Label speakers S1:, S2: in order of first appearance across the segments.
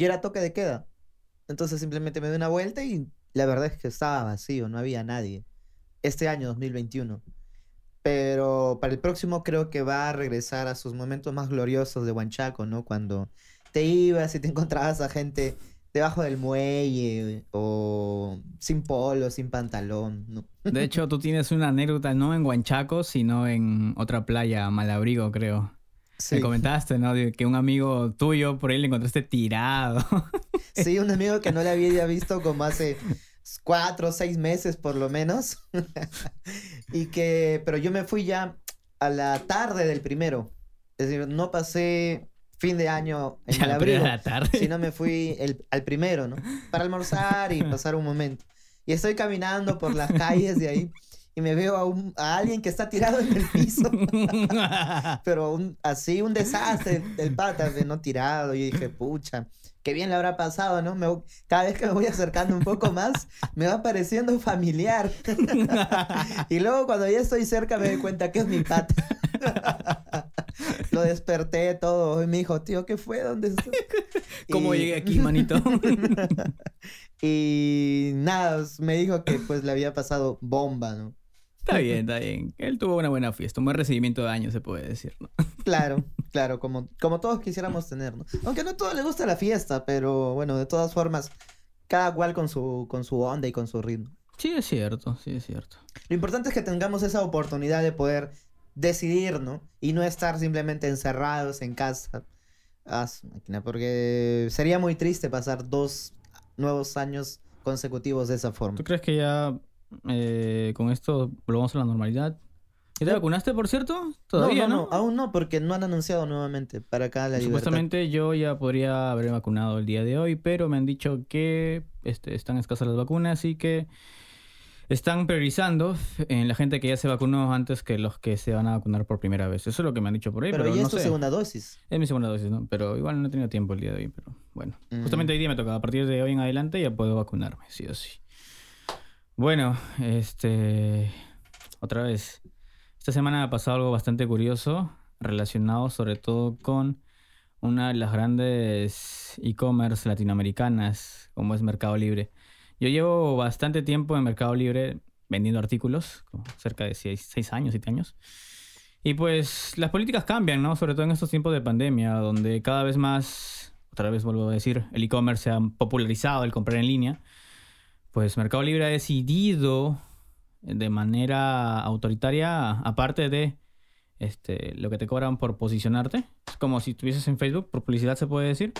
S1: y era toque de queda. Entonces simplemente me di una vuelta y la verdad es que estaba vacío, no había nadie. Este año 2021. Pero para el próximo creo que va a regresar a sus momentos más gloriosos de Huanchaco, ¿no? Cuando te ibas y te encontrabas a gente debajo del muelle o sin polo, sin pantalón.
S2: De hecho, tú tienes una anécdota no en Huanchaco, sino en otra playa, Malabrigo, creo. Sí. Me comentaste, ¿no? De que un amigo tuyo por ahí le encontraste tirado.
S1: Sí, un amigo que no le había visto como hace cuatro o seis meses por lo menos. y que, pero yo me fui ya a la tarde del primero. Es decir, no pasé fin de año en el abrigo, sino me fui el, al primero, ¿no? Para almorzar y pasar un momento. Y estoy caminando por las calles de ahí y me veo a, un, a alguien que está tirado en el piso. Pero así un desastre, el pata, no tirado. Y dije, pucha, qué bien le habrá pasado, ¿no? Me, cada vez que me voy acercando un poco más, me va pareciendo familiar. y luego cuando ya estoy cerca me doy cuenta que es mi pata. Lo desperté todo y me dijo, tío, ¿qué fue? ¿Dónde estoy?
S2: ¿Cómo llegué aquí, manito?
S1: y nada, me dijo que pues le había pasado bomba, ¿no?
S2: Está bien, está bien. Él tuvo una buena fiesta, un buen recibimiento de años, se puede decir, ¿no?
S1: Claro, claro, como, como todos quisiéramos tener, ¿no? Aunque no a todos les gusta la fiesta, pero bueno, de todas formas, cada cual con su, con su onda y con su ritmo.
S2: Sí, es cierto, sí, es cierto.
S1: Lo importante es que tengamos esa oportunidad de poder decidir, ¿no? Y no estar simplemente encerrados en casa. Ah, máquina, porque sería muy triste pasar dos nuevos años consecutivos de esa forma.
S2: ¿Tú crees que ya eh, con esto volvamos a la normalidad. ¿Y te vacunaste, por cierto? Todavía
S1: no, no, aún no, porque no han anunciado nuevamente para acá la
S2: Supuestamente yo ya podría haber vacunado el día de hoy, pero me han dicho que este, están escasas las vacunas y que están priorizando en la gente que ya se vacunó antes que los que se van a vacunar por primera vez. Eso es lo que me han dicho por ahí.
S1: Pero,
S2: pero
S1: ya
S2: no
S1: es tu segunda dosis.
S2: Es mi segunda dosis, ¿no? Pero igual no he tenido tiempo el día de hoy, pero bueno. Mm. Justamente hoy día me toca. A partir de hoy en adelante ya puedo vacunarme, sí o sí. Bueno, este. Otra vez. Esta semana ha pasado algo bastante curioso, relacionado sobre todo con una de las grandes e-commerce latinoamericanas, como es Mercado Libre. Yo llevo bastante tiempo en Mercado Libre vendiendo artículos, cerca de 6 años, 7 años. Y pues las políticas cambian, ¿no? Sobre todo en estos tiempos de pandemia, donde cada vez más, otra vez vuelvo a decir, el e-commerce se ha popularizado, el comprar en línea. Pues Mercado Libre ha decidido de manera autoritaria, aparte de este, lo que te cobran por posicionarte, es como si estuvieses en Facebook, por publicidad se puede decir,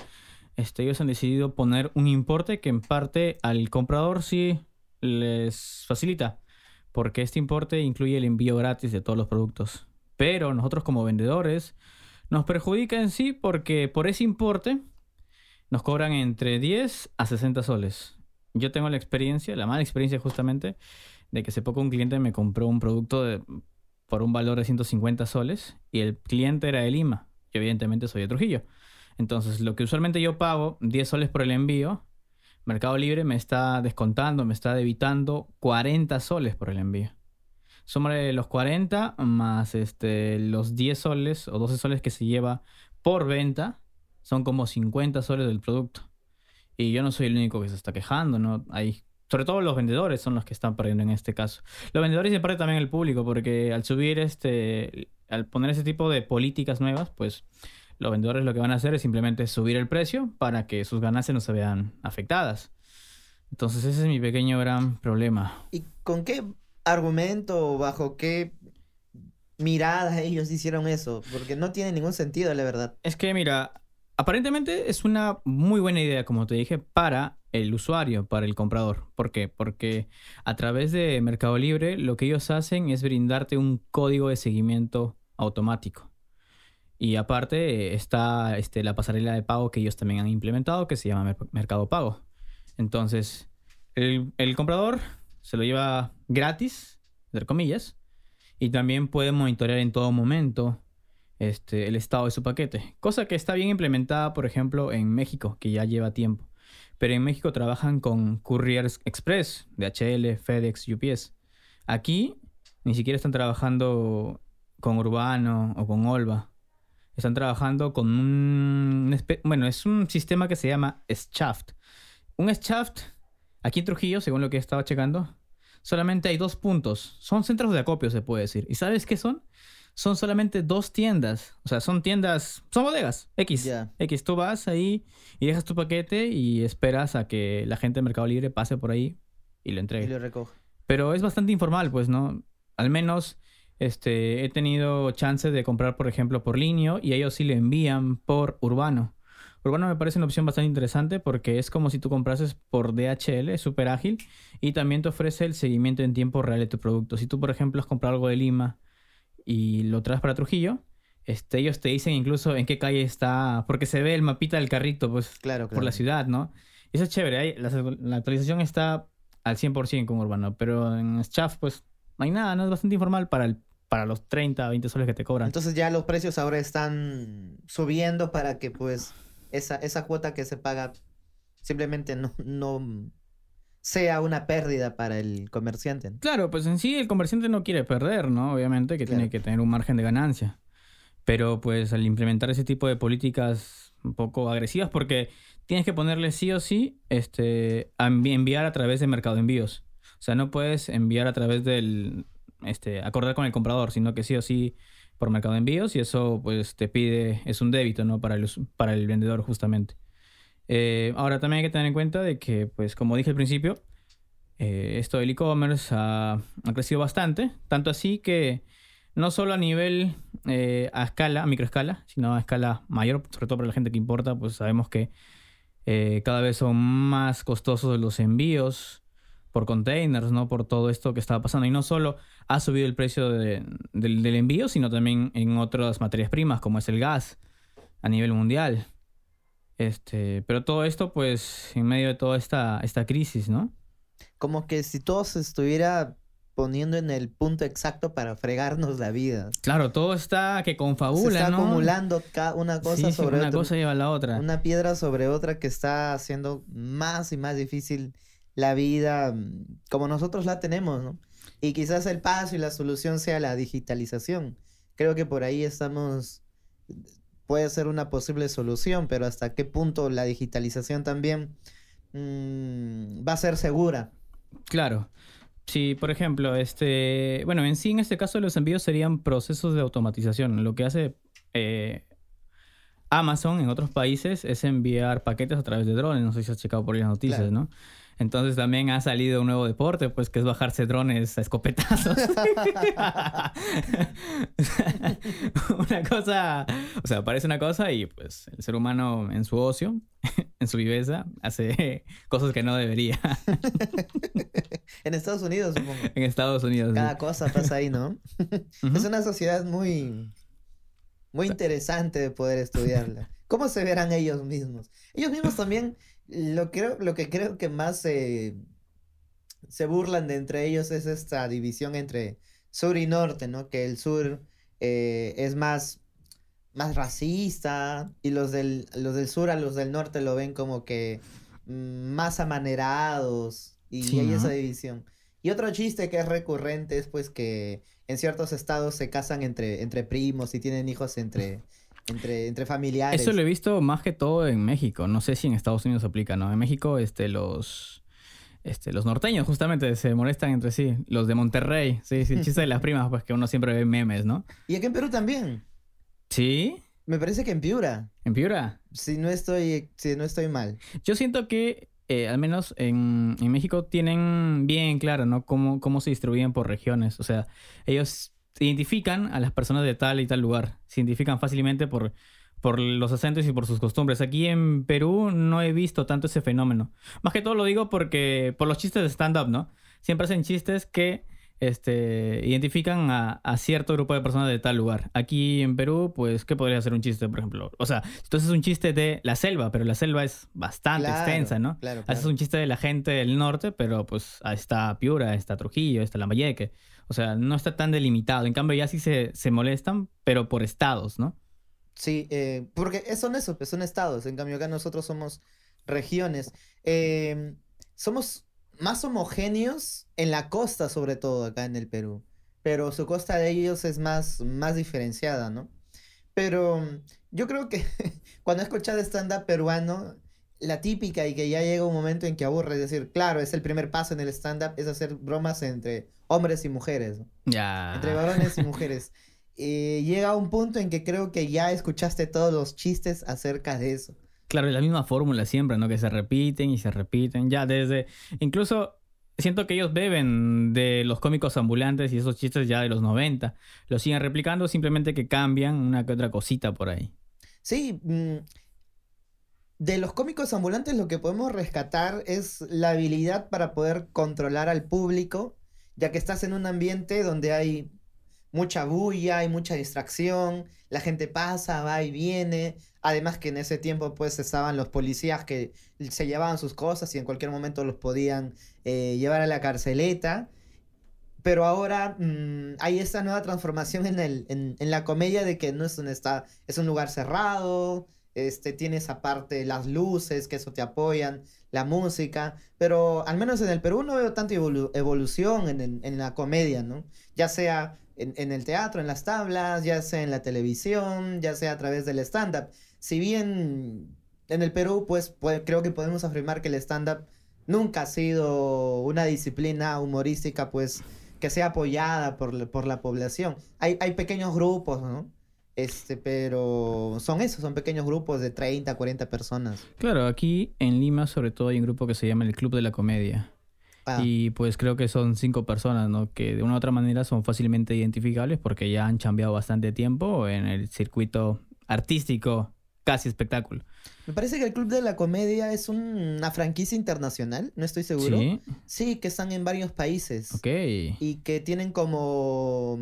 S2: este, ellos han decidido poner un importe que en parte al comprador sí les facilita, porque este importe incluye el envío gratis de todos los productos. Pero nosotros como vendedores nos perjudica en sí porque por ese importe nos cobran entre 10 a 60 soles. Yo tengo la experiencia, la mala experiencia justamente, de que hace poco un cliente me compró un producto por un valor de 150 soles y el cliente era de Lima. Yo evidentemente soy de Trujillo. Entonces, lo que usualmente yo pago, 10 soles por el envío, Mercado Libre me está descontando, me está debitando 40 soles por el envío. Súmale los 40 más este, los 10 soles o 12 soles que se lleva por venta, son como 50 soles del producto. Y yo no soy el único que se está quejando, ¿no? Hay, sobre todo los vendedores son los que están perdiendo en este caso. Los vendedores y aparte también el público, porque al subir este, al poner ese tipo de políticas nuevas, pues los vendedores lo que van a hacer es simplemente subir el precio para que sus ganancias no se vean afectadas. Entonces ese es mi pequeño gran problema.
S1: ¿Y con qué argumento o bajo qué mirada ellos hicieron eso? Porque no tiene ningún sentido, la verdad.
S2: Es que mira, aparentemente es una muy buena idea, como te dije, para el usuario, para el comprador. ¿Por qué? Porque a través de Mercado Libre lo que ellos hacen es brindarte un código de seguimiento automático. Y aparte está este, la pasarela de pago que ellos también han implementado que se llama Mercado Pago. Entonces, el, comprador se lo lleva gratis, entre comillas, y también puede monitorear en todo momento este, el estado de su paquete. Cosa que está bien implementada, por ejemplo, en México, que ya lleva tiempo. Pero en México trabajan con Couriers Express, DHL, FedEx, UPS. Aquí ni siquiera están trabajando con Urbano o con Olva. están trabajando con un... Bueno, es un sistema que se llama Shaft. Un Shaft, aquí en Trujillo, según lo que estaba checando, solamente hay dos puntos. Son centros de acopio, se puede decir. ¿Y sabes qué son? Son solamente dos tiendas. O sea, son tiendas, son bodegas. X. X. Tú vas ahí y dejas tu paquete y esperas a que la gente de Mercado Libre pase por ahí y lo entregue.
S1: Y lo recoge.
S2: Pero es bastante informal, pues, ¿no? Al menos este, he tenido chance de comprar, por ejemplo, por línea y ellos sí le envían por urbano. Urbano me parece una opción bastante interesante porque es como si tú comprases por DHL, es súper ágil y también te ofrece el seguimiento en tiempo real de tu producto. Si tú, por ejemplo, has comprado algo de Lima y lo traes para Trujillo, este, ellos te dicen incluso en qué calle está, porque se ve el mapita del carrito, pues,
S1: claro,
S2: por la ciudad, ¿no? Eso es chévere, la, la, actualización está al 100% con Urbano, pero en Schaff, pues, no hay nada, ¿no? Es bastante informal para, el, para los 30, 20 soles que te cobran.
S1: Entonces ya los precios ahora están subiendo para que, pues, esa, esa cuota que se paga simplemente no, no sea una pérdida para el comerciante.
S2: Claro, pues en sí el comerciante no quiere perder, ¿no? Obviamente que tiene que tener un margen de ganancia. Pero pues al implementar ese tipo de políticas un poco agresivas, porque tienes que ponerle sí o sí este, enviar a través de mercado de envíos. O sea, no puedes enviar a través del, este, acordar con el comprador, sino que sí o sí por mercado de envíos y eso pues te pide, es un débito, ¿no? Para el, para el vendedor justamente. Eh, ahora también hay que tener en cuenta de que, pues como dije al principio, eh, esto del e-commerce ha, crecido bastante, tanto así que no solo a nivel eh, a escala, a microescala, sino a escala mayor, sobre todo para la gente que importa, pues sabemos que cada vez son más costosos los envíos por containers, ¿no? Por todo esto que estaba pasando. Y no solo ha subido el precio del envío, sino también en otras materias primas, como es el gas, a nivel mundial. Este, pero todo esto, pues, en medio de toda esta, esta crisis, ¿no?
S1: Como que si todo se estuviera poniendo en el punto exacto para fregarnos la vida.
S2: Claro, todo está que confabula,
S1: se está acumulando una cosa sobre
S2: una cosa lleva a la otra.
S1: Una piedra sobre otra que está haciendo más y más difícil la vida mm, como nosotros la tenemos, ¿no? Y quizás el paso y la solución sea la digitalización. Creo que por ahí estamos puede ser una posible solución, pero hasta qué punto la digitalización también mm, va a ser segura.
S2: Claro. Sí, por ejemplo, este, bueno, en sí en este caso los envíos serían procesos de automatización. Lo que hace eh, Amazon en otros países es enviar paquetes a través de drones. No sé si has checado por ahí las noticias, ¿no? Entonces también ha salido un nuevo deporte, pues que es bajarse drones a escopetazos. una cosa, o sea, parece una cosa y pues el ser humano en su ocio, en su viveza, hace cosas que no debería.
S1: en Estados Unidos, supongo.
S2: En Estados Unidos.
S1: Cada cosa pasa ahí, ¿no? Es una sociedad muy, muy interesante de poder estudiarla. ¿Cómo se verán ellos mismos? Ellos mismos también lo, creo, lo que creo que más se burlan de entre ellos es esta división entre sur y norte, ¿no? Que el sur eh, es más, más racista y los del, los del sur a los del norte lo ven como que mm, más amanerados y, hay esa división. Y otro chiste que es recurrente es pues que en ciertos estados se casan entre, entre primos y tienen hijos entre, entre, entre familiares.
S2: Eso lo he visto más que todo en México. No sé si en Estados Unidos se aplica, ¿no? En México, este, los. Este, los norteños justamente se molestan entre sí. Los de Monterrey. Sí, sí, el chiste de las primas, pues que uno siempre ve memes, ¿no?
S1: Y aquí en Perú también.
S2: ¿Sí?
S1: Me parece que en Piura.
S2: ¿En Piura?
S1: Si no estoy, si no estoy mal.
S2: Yo siento que eh, al menos en, en, México tienen bien claro, ¿no? Cómo, cómo se distribuyen por regiones. O sea, ellos identifican a las personas de tal y tal lugar. Se identifican fácilmente por, por los acentos y por sus costumbres. Aquí en Perú no he visto tanto ese fenómeno. Más que todo lo digo porque por los chistes de stand-up, ¿no? Siempre hacen chistes que este, identifican a, cierto grupo de personas de tal lugar. Aquí en Perú, pues, ¿qué podría ser un chiste, por ejemplo? O sea, entonces es un chiste de la selva, pero la selva es bastante extensa, ¿no?
S1: Claro,
S2: Haces un chiste de la gente del norte, pero pues ahí está Piura, está Trujillo, está Lambayeque. O sea, no está tan delimitado. En cambio, ya sí se, molestan, pero por estados, ¿no?
S1: Sí, eh, porque son eso, pues son estados. En cambio, acá nosotros somos regiones. Eh, somos más homogéneos en la costa, sobre todo acá en el Perú. Pero su costa de ellos es más, más diferenciada, ¿no? Pero yo creo que cuando he escuchado stand-up peruano, la típica y que ya llega un momento en que aburre, es decir, claro, es el primer paso en el stand-up, es hacer bromas entre hombres y mujeres.
S2: Ya.
S1: Entre varones y mujeres. Y llega un punto en que creo que ya escuchaste todos los chistes acerca de eso.
S2: Claro, es la misma fórmula siempre, ¿no? Que se repiten y se repiten. Ya desde. Incluso siento que ellos beben de los cómicos ambulantes y esos chistes ya de los 90. Los siguen replicando, simplemente que cambian una que otra cosita por ahí.
S1: Sí. De los cómicos ambulantes lo que podemos rescatar es la habilidad para poder controlar al público, ya que estás en un ambiente donde hay mucha bulla, hay mucha distracción, la gente pasa, va y viene. Además que en ese tiempo pues estaban los policías que se llevaban sus cosas y en cualquier momento los podían eh, llevar a la carceleta. Pero ahora mm, hay esta nueva transformación en, la comedia de que no es un, está, es un lugar cerrado, este, tienes aparte las luces, que eso te apoyan, la música, pero al menos en el Perú no veo tanta evolución en, en, la comedia, ¿no? Ya sea en, el teatro, en las tablas, ya sea en la televisión, ya sea a través del stand-up. Si bien en el Perú, pues, creo que podemos afirmar que el stand-up nunca ha sido una disciplina humorística, pues, que sea apoyada por, por la población. Hay, hay pequeños grupos, ¿no? Este, pero son esos, son pequeños grupos de 30, 40 personas.
S2: Claro, aquí en Lima sobre todo hay un grupo que se llama el Club de la Comedia. Ah. Y pues creo que son cinco personas, ¿no? Que de una u otra manera son fácilmente identificables porque ya han cambiado bastante tiempo en el circuito artístico, casi espectáculo.
S1: Me parece que el Club de la Comedia es una franquicia internacional, no estoy seguro. Sí. Sí, que están en varios países.
S2: Ok.
S1: Y que tienen como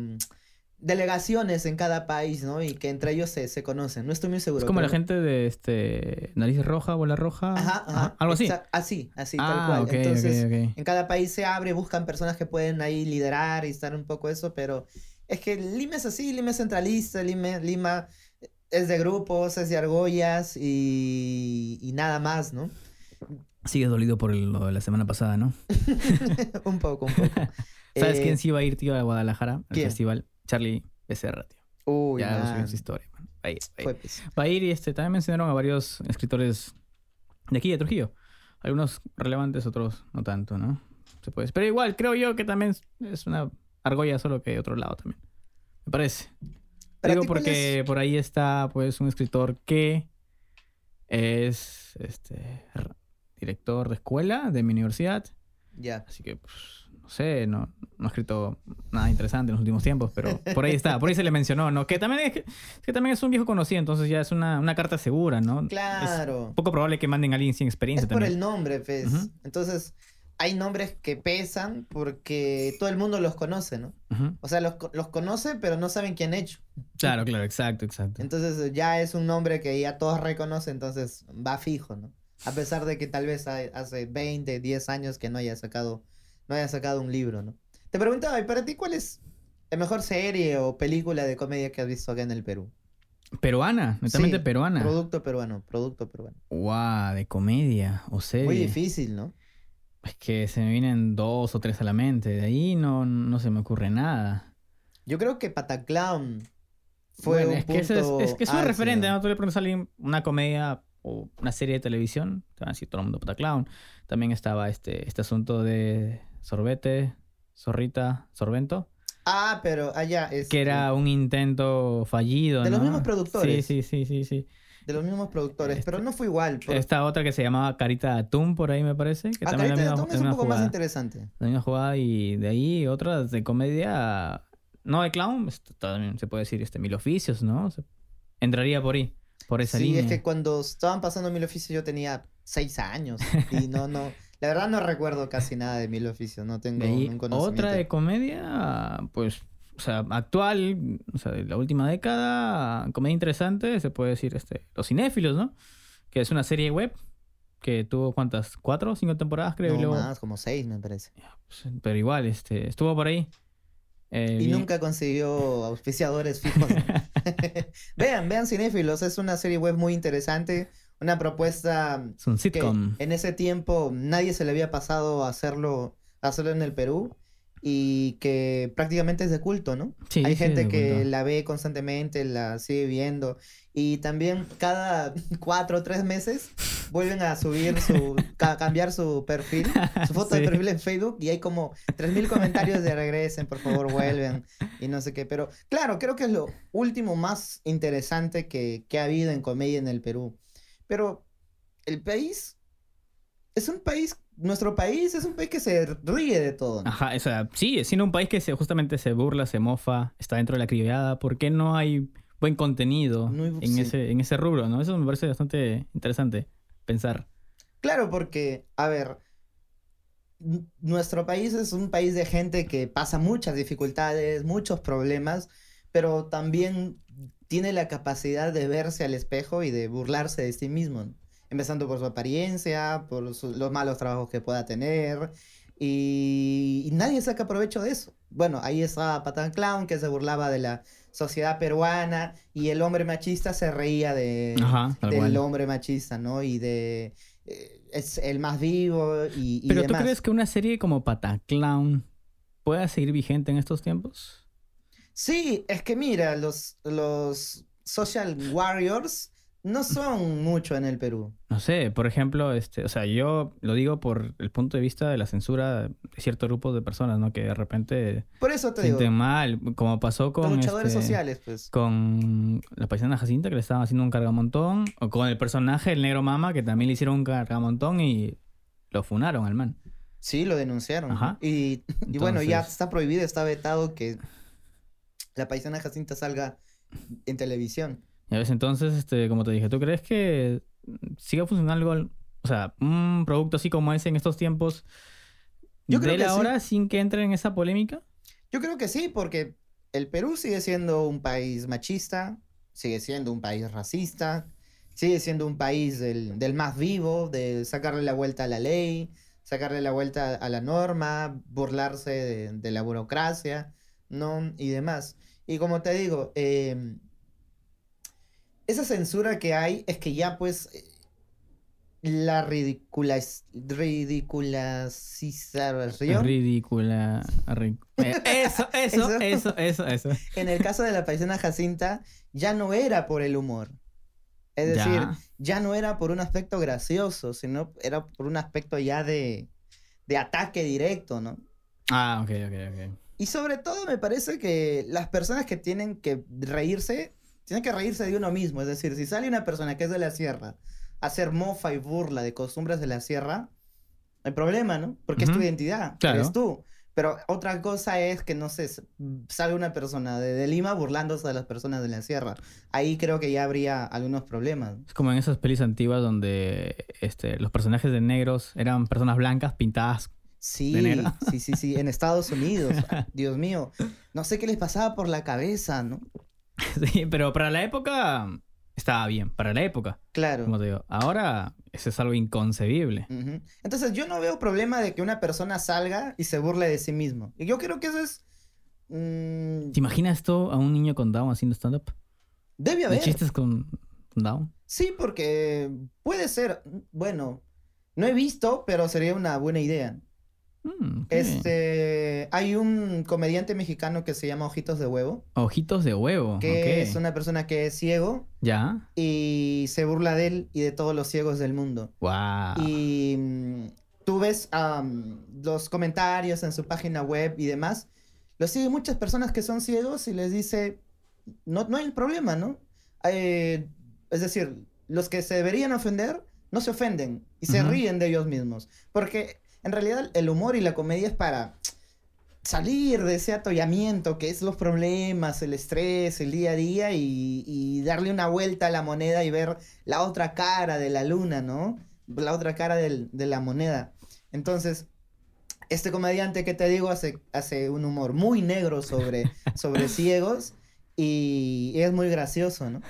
S1: delegaciones en cada país, ¿no? Y que entre ellos se, se conocen. No estoy muy seguro.
S2: Es como la gente de este nariz roja, bola roja.
S1: Ajá, ajá.
S2: Algo así.
S1: Así, así, tal ah, cual. Entonces, en cada país se abre, buscan personas que pueden ahí liderar y estar un poco eso, pero es que Lima es así, Lima es centralista, Lima, Lima es de grupos, es de argollas y, y nada más, ¿no?
S2: Sigue dolido por lo de la semana pasada, ¿no?
S1: un poco, un poco.
S2: ¿Sabes quién eh, sí va a ir, tío, a Guadalajara al festival? Charlie Becerra, tío.
S1: Uy,
S2: ya
S1: no
S2: subió su historia. va a ir. Va a ir. y este, también mencionaron a varios escritores de aquí, de Trujillo. Algunos relevantes, otros no tanto, ¿no? Se puede. Pero igual, creo yo que también es una argolla solo que de otro lado también. Me parece. Digo porque por ahí está, pues, un escritor que es este director de escuela de mi universidad.
S1: Ya.
S2: Así que, pues, no sé, no, no ha escrito nada interesante en los últimos tiempos, pero por ahí está, por ahí se le mencionó, ¿no? Que también es, que, también es un viejo conocido, entonces ya es una, una carta segura, ¿no?
S1: Claro.
S2: Es poco probable que manden a alguien sin experiencia.
S1: Es por el nombre, pues. Entonces, hay nombres que pesan porque todo el mundo los conoce, ¿no? O sea, los, los conoce, pero no saben quién ha hecho.
S2: Claro, claro, exacto, exacto.
S1: Entonces ya es un nombre que ya todos reconocen, entonces va fijo, ¿no? A pesar de que tal vez hace 20, 10 años que no haya sacado no haya sacado un libro, ¿no? Te preguntaba, ¿y para ti cuál es la mejor serie o película de comedia que has visto acá en el Perú?
S2: Peruana, netamente peruana.
S1: Producto peruano, producto peruano.
S2: Guau, de comedia o serie.
S1: Muy difícil, ¿no?
S2: Es que se me vienen dos o tres a la mente. De ahí no, no se me ocurre nada.
S1: Yo creo que Pataclown fue un
S2: es
S1: que
S2: es, es, que es un referente, ¿no? Tú le preguntas a alguien una comedia o una serie de televisión, te van a decir todo el mundo Pataclown. También estaba este, este asunto de Sorbete, Zorrita, Sorbento.
S1: Ah, pero allá
S2: es. Que era un intento fallido.
S1: De los mismos productores.
S2: Sí, sí, sí, sí, sí.
S1: De los mismos productores, pero no fue igual.
S2: Esta otra que se llamaba Carita de Atún, por ahí me parece. Que
S1: ah, Carita de Atún es un poco más interesante.
S2: La misma jugada y de ahí otras de comedia. No de clown, también se puede decir este, Mil Oficios, ¿no? Entraría por ahí, por esa línea.
S1: Sí, es que cuando estaban pasando Mil Oficios yo tenía seis años y no, no. La verdad no recuerdo casi nada de Mil Oficios, no tengo un conocimiento.
S2: Otra de comedia, pues, o sea, actual, o sea, de la última década, comedia interesante, se puede decir, este, Los Cinéfilos, ¿no? Que es una serie web que tuvo, ¿cuántas? ¿Cuatro o cinco temporadas, creo?
S1: No, más, como seis, me parece.
S2: Pues, pero igual, este, estuvo por ahí.
S1: Eh, y nunca consiguió auspiciadores fijos. vean, vean Cinéfilos, es una serie web muy interesante una propuesta
S2: es un sitcom.
S1: que en ese tiempo nadie se le había pasado a hacerlo, hacerlo en el Perú y que prácticamente es de culto, ¿no?
S2: Sí,
S1: Hay gente
S2: de
S1: que
S2: culto.
S1: la ve constantemente, la sigue viendo y también cada cuatro o tres meses vuelven a subir su, ca- cambiar su perfil, su foto de
S2: Sí.
S1: perfil en Facebook y hay como tres mil comentarios de regresen, por favor vuelven y no sé qué. Pero claro, creo que es lo último más interesante que, que ha habido en comedia en el Perú. Pero el país es un país, nuestro país es un país que se ríe de todo. ¿no?
S2: Ajá, o sea, sí, siendo un país que se, justamente se burla, se mofa, está dentro de la criada, ¿por qué no hay buen contenido
S1: No hay-
S2: en,
S1: sí.
S2: ese, en ese rubro, no? Eso me parece bastante interesante pensar.
S1: Claro, porque, a ver, nuestro país es un país de gente que pasa muchas dificultades, muchos problemas, pero también tiene la capacidad de verse al espejo y de burlarse de sí mismo, ¿no? Empezando por su apariencia, por su- los malos trabajos que pueda tener, y, y nadie saca provecho de eso. Bueno, ahí está Patán Clown, que se burlaba de la sociedad peruana, y el hombre machista se reía de,
S2: Ajá, tal
S1: del
S2: cual.
S1: hombre machista, ¿no? Y de... eh, es el más vivo y, y
S2: Pero ¿tú
S1: demás.
S2: crees que una serie como Pataclown pueda seguir vigente en estos tiempos?
S1: Sí, es que mira, los, los social warriors no son mucho en el Perú.
S2: No sé, por ejemplo, este, o sea, yo lo digo por el punto de vista de la censura de cierto grupo de personas, ¿no? Que de repente
S1: Por eso te
S2: se sienten
S1: digo,
S2: mal, como pasó
S1: los
S2: con
S1: luchadores
S2: este,
S1: sociales, pues.
S2: con la paisana Jacinta que le estaban haciendo un cargamontón, o con el personaje, el negro mama, que también le hicieron un cargamontón y lo funaron al man.
S1: Sí, lo denunciaron.
S2: Ajá.
S1: Y, y bueno, ya está prohibido, está vetado que la paisana Jacinta salga en televisión.
S2: Y a veces entonces, este, como te dije, ¿tú crees que siga funcionando algo, o sea, un producto así como ese en estos tiempos
S1: Yo creo
S2: de
S1: que
S2: la
S1: sí.
S2: hora sin que entre en esa polémica?
S1: Yo creo que sí, porque el Perú sigue siendo un país machista, sigue siendo un país racista, sigue siendo un país del, del más vivo, de sacarle la vuelta a la ley, sacarle la vuelta a la norma, burlarse de, de la burocracia, ¿no? Y demás. Y como te digo, eh, esa censura que hay es que ya pues eh, la ridicularización
S2: Ridícula. ri- Eh, Eso, eso,
S1: Eso.
S2: eso, eso, eso.
S1: en el caso de la paisana Jacinta, ya no era por el humor. Es decir,
S2: Ya.
S1: ya no era por un aspecto gracioso, sino era por un aspecto ya de, de ataque directo, ¿no?
S2: Ah, ok, ok, ok.
S1: Y sobre todo me parece que las personas que tienen que reírse, tienen que reírse de uno mismo. Es decir, si sale una persona que es de la sierra a hacer mofa y burla de costumbres de la sierra, no hay problema, ¿no? Porque es tu identidad,
S2: Claro.
S1: eres tú. Pero otra cosa es que, no sé, sale una persona de, de Lima burlándose de las personas de la sierra. Ahí creo que ya habría algunos problemas.
S2: Es como en esas pelis antiguas donde este, los personajes de negros eran personas blancas pintadas.
S1: Sí,
S2: ¿De
S1: sí, sí, sí, en Estados Unidos. Ah, Dios mío, no sé qué les pasaba por la cabeza, ¿no?
S2: Sí, pero para la época estaba bien, para la época,
S1: Claro.
S2: como te digo. Ahora eso es algo inconcebible.
S1: Entonces yo no veo problema de que una persona salga y se burle de sí mismo. Y yo creo que eso es... mm,
S2: ¿Te imaginas esto a un niño con Down haciendo stand-up?
S1: debe
S2: ¿De
S1: haber.
S2: chistes con, con Down?
S1: Sí, porque puede ser. Bueno, no he visto, pero sería una buena idea.
S2: Mm, ok.
S1: Este, hay un comediante mexicano que se llama Ojitos de Huevo,
S2: Ojitos de huevo.
S1: que
S2: ok.
S1: es una persona que es ciego
S2: Ya.
S1: y se burla de él y de todos los ciegos del mundo.
S2: Wow.
S1: Y mm, tú ves am, los comentarios en su página web y demás. Lo siguen muchas personas que son ciegos y les dice, no, no hay problema, ¿no? Eh, es decir, los que se deberían ofender no se ofenden y se
S2: Ujú.
S1: ríen de ellos mismos. Porque en realidad el humor y la comedia es para salir de ese atollamiento que es los problemas, el estrés, el día a día y, y darle una vuelta a la moneda y ver la otra cara de la luna, ¿no? La otra cara del- de la moneda. Entonces, este comediante que te digo hace, hace un humor muy negro sobre, sobre ciegos y es muy gracioso, ¿no?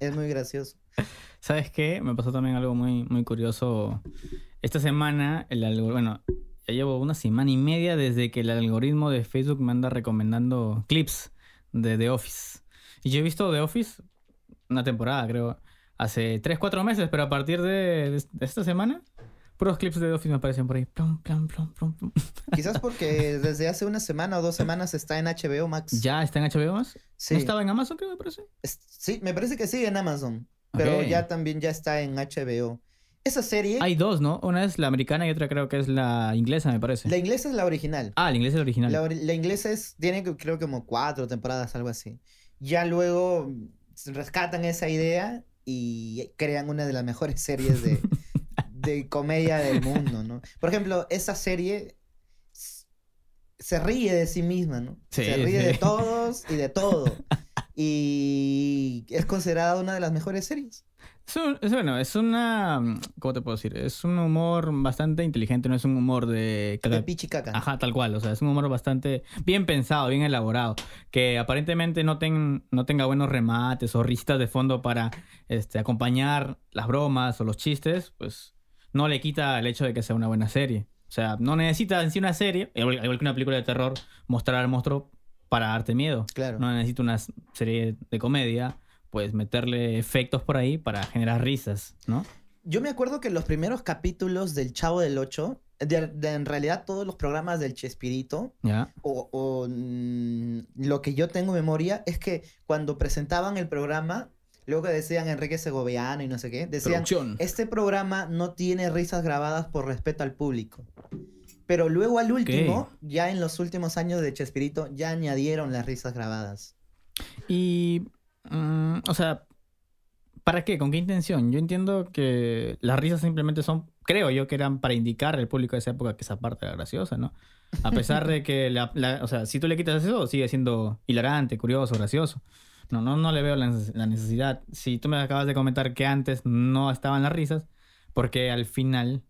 S1: Es muy gracioso.
S2: ¿Sabes qué? Me pasó también algo muy, muy curioso. Esta semana, el bueno, ya llevo una semana y media desde que el algoritmo de Facebook me anda recomendando clips de The Office. Y yo he visto The Office una temporada, creo, hace 3, 4 meses, pero a partir de, de esta semana, Puros clips de The Office me aparecen por ahí. Plum, plum, plum, plum, plum.
S1: Quizás porque desde hace una semana o dos semanas está en HBO Max.
S2: ¿Ya está en HBO más?
S1: Sí.
S2: ¿No estaba en Amazon, creo, me parece?
S1: Es- sí, me parece que sí en Amazon. Pero ya también ya está en HBO. Esa serie,
S2: Hay dos, ¿no? Una es la americana y otra creo que es la inglesa, me parece.
S1: la inglesa es la original.
S2: Ah, la inglesa es la original.
S1: La, inglesa es, tiene creo como cuatro temporadas, algo así. Ya luego rescatan esa idea y crean una de las mejores series de, de comedia del mundo, ¿no? Por ejemplo, esa serie se ríe de sí misma, ¿no?
S2: Sí,
S1: se ríe
S2: sí.
S1: de todos y de todo. Y es considerada una de las mejores series.
S2: Es, un- es bueno, es una. ¿Cómo te puedo decir? Es un humor bastante inteligente, no es un humor de.
S1: De pichicaca.
S2: Ajá, tal cual. O sea, es un humor bastante bien pensado, bien elaborado. Que aparentemente no, ten- no tenga buenos remates o ristas de fondo para este, acompañar las bromas o los chistes, pues no le quita el hecho de que sea una buena serie. O sea, no necesita en sí una serie, igual igual que una película de terror, mostrar al monstruo para darte miedo.
S1: Claro.
S2: No necesita una serie de comedia, pues meterle efectos por ahí para generar risas, ¿no?
S1: Yo me acuerdo que los primeros capítulos del Chavo del Ocho, de, de en realidad todos los programas del Chespirito, o, o, mm, lo que yo tengo memoria es que cuando presentaban el programa, luego que decían Enrique Segoviano y no sé qué, decían,
S2: Producción.
S1: este programa no tiene risas grabadas por respeto al público. Pero luego al último, ya en los últimos años de Chespirito, ya añadieron las risas grabadas.
S2: Y, mm, o sea, ¿para qué? ¿Con qué intención? Yo entiendo que las risas simplemente son, creo yo, que eran para indicar al público de esa época que esa parte era graciosa, ¿no? A pesar de que, la, la- o sea, si tú le quitas eso, sigue siendo hilarante, curioso, gracioso. No, no, no le veo la, la necesidad. Si tú me acabas de comentar que antes no estaban las risas, porque al final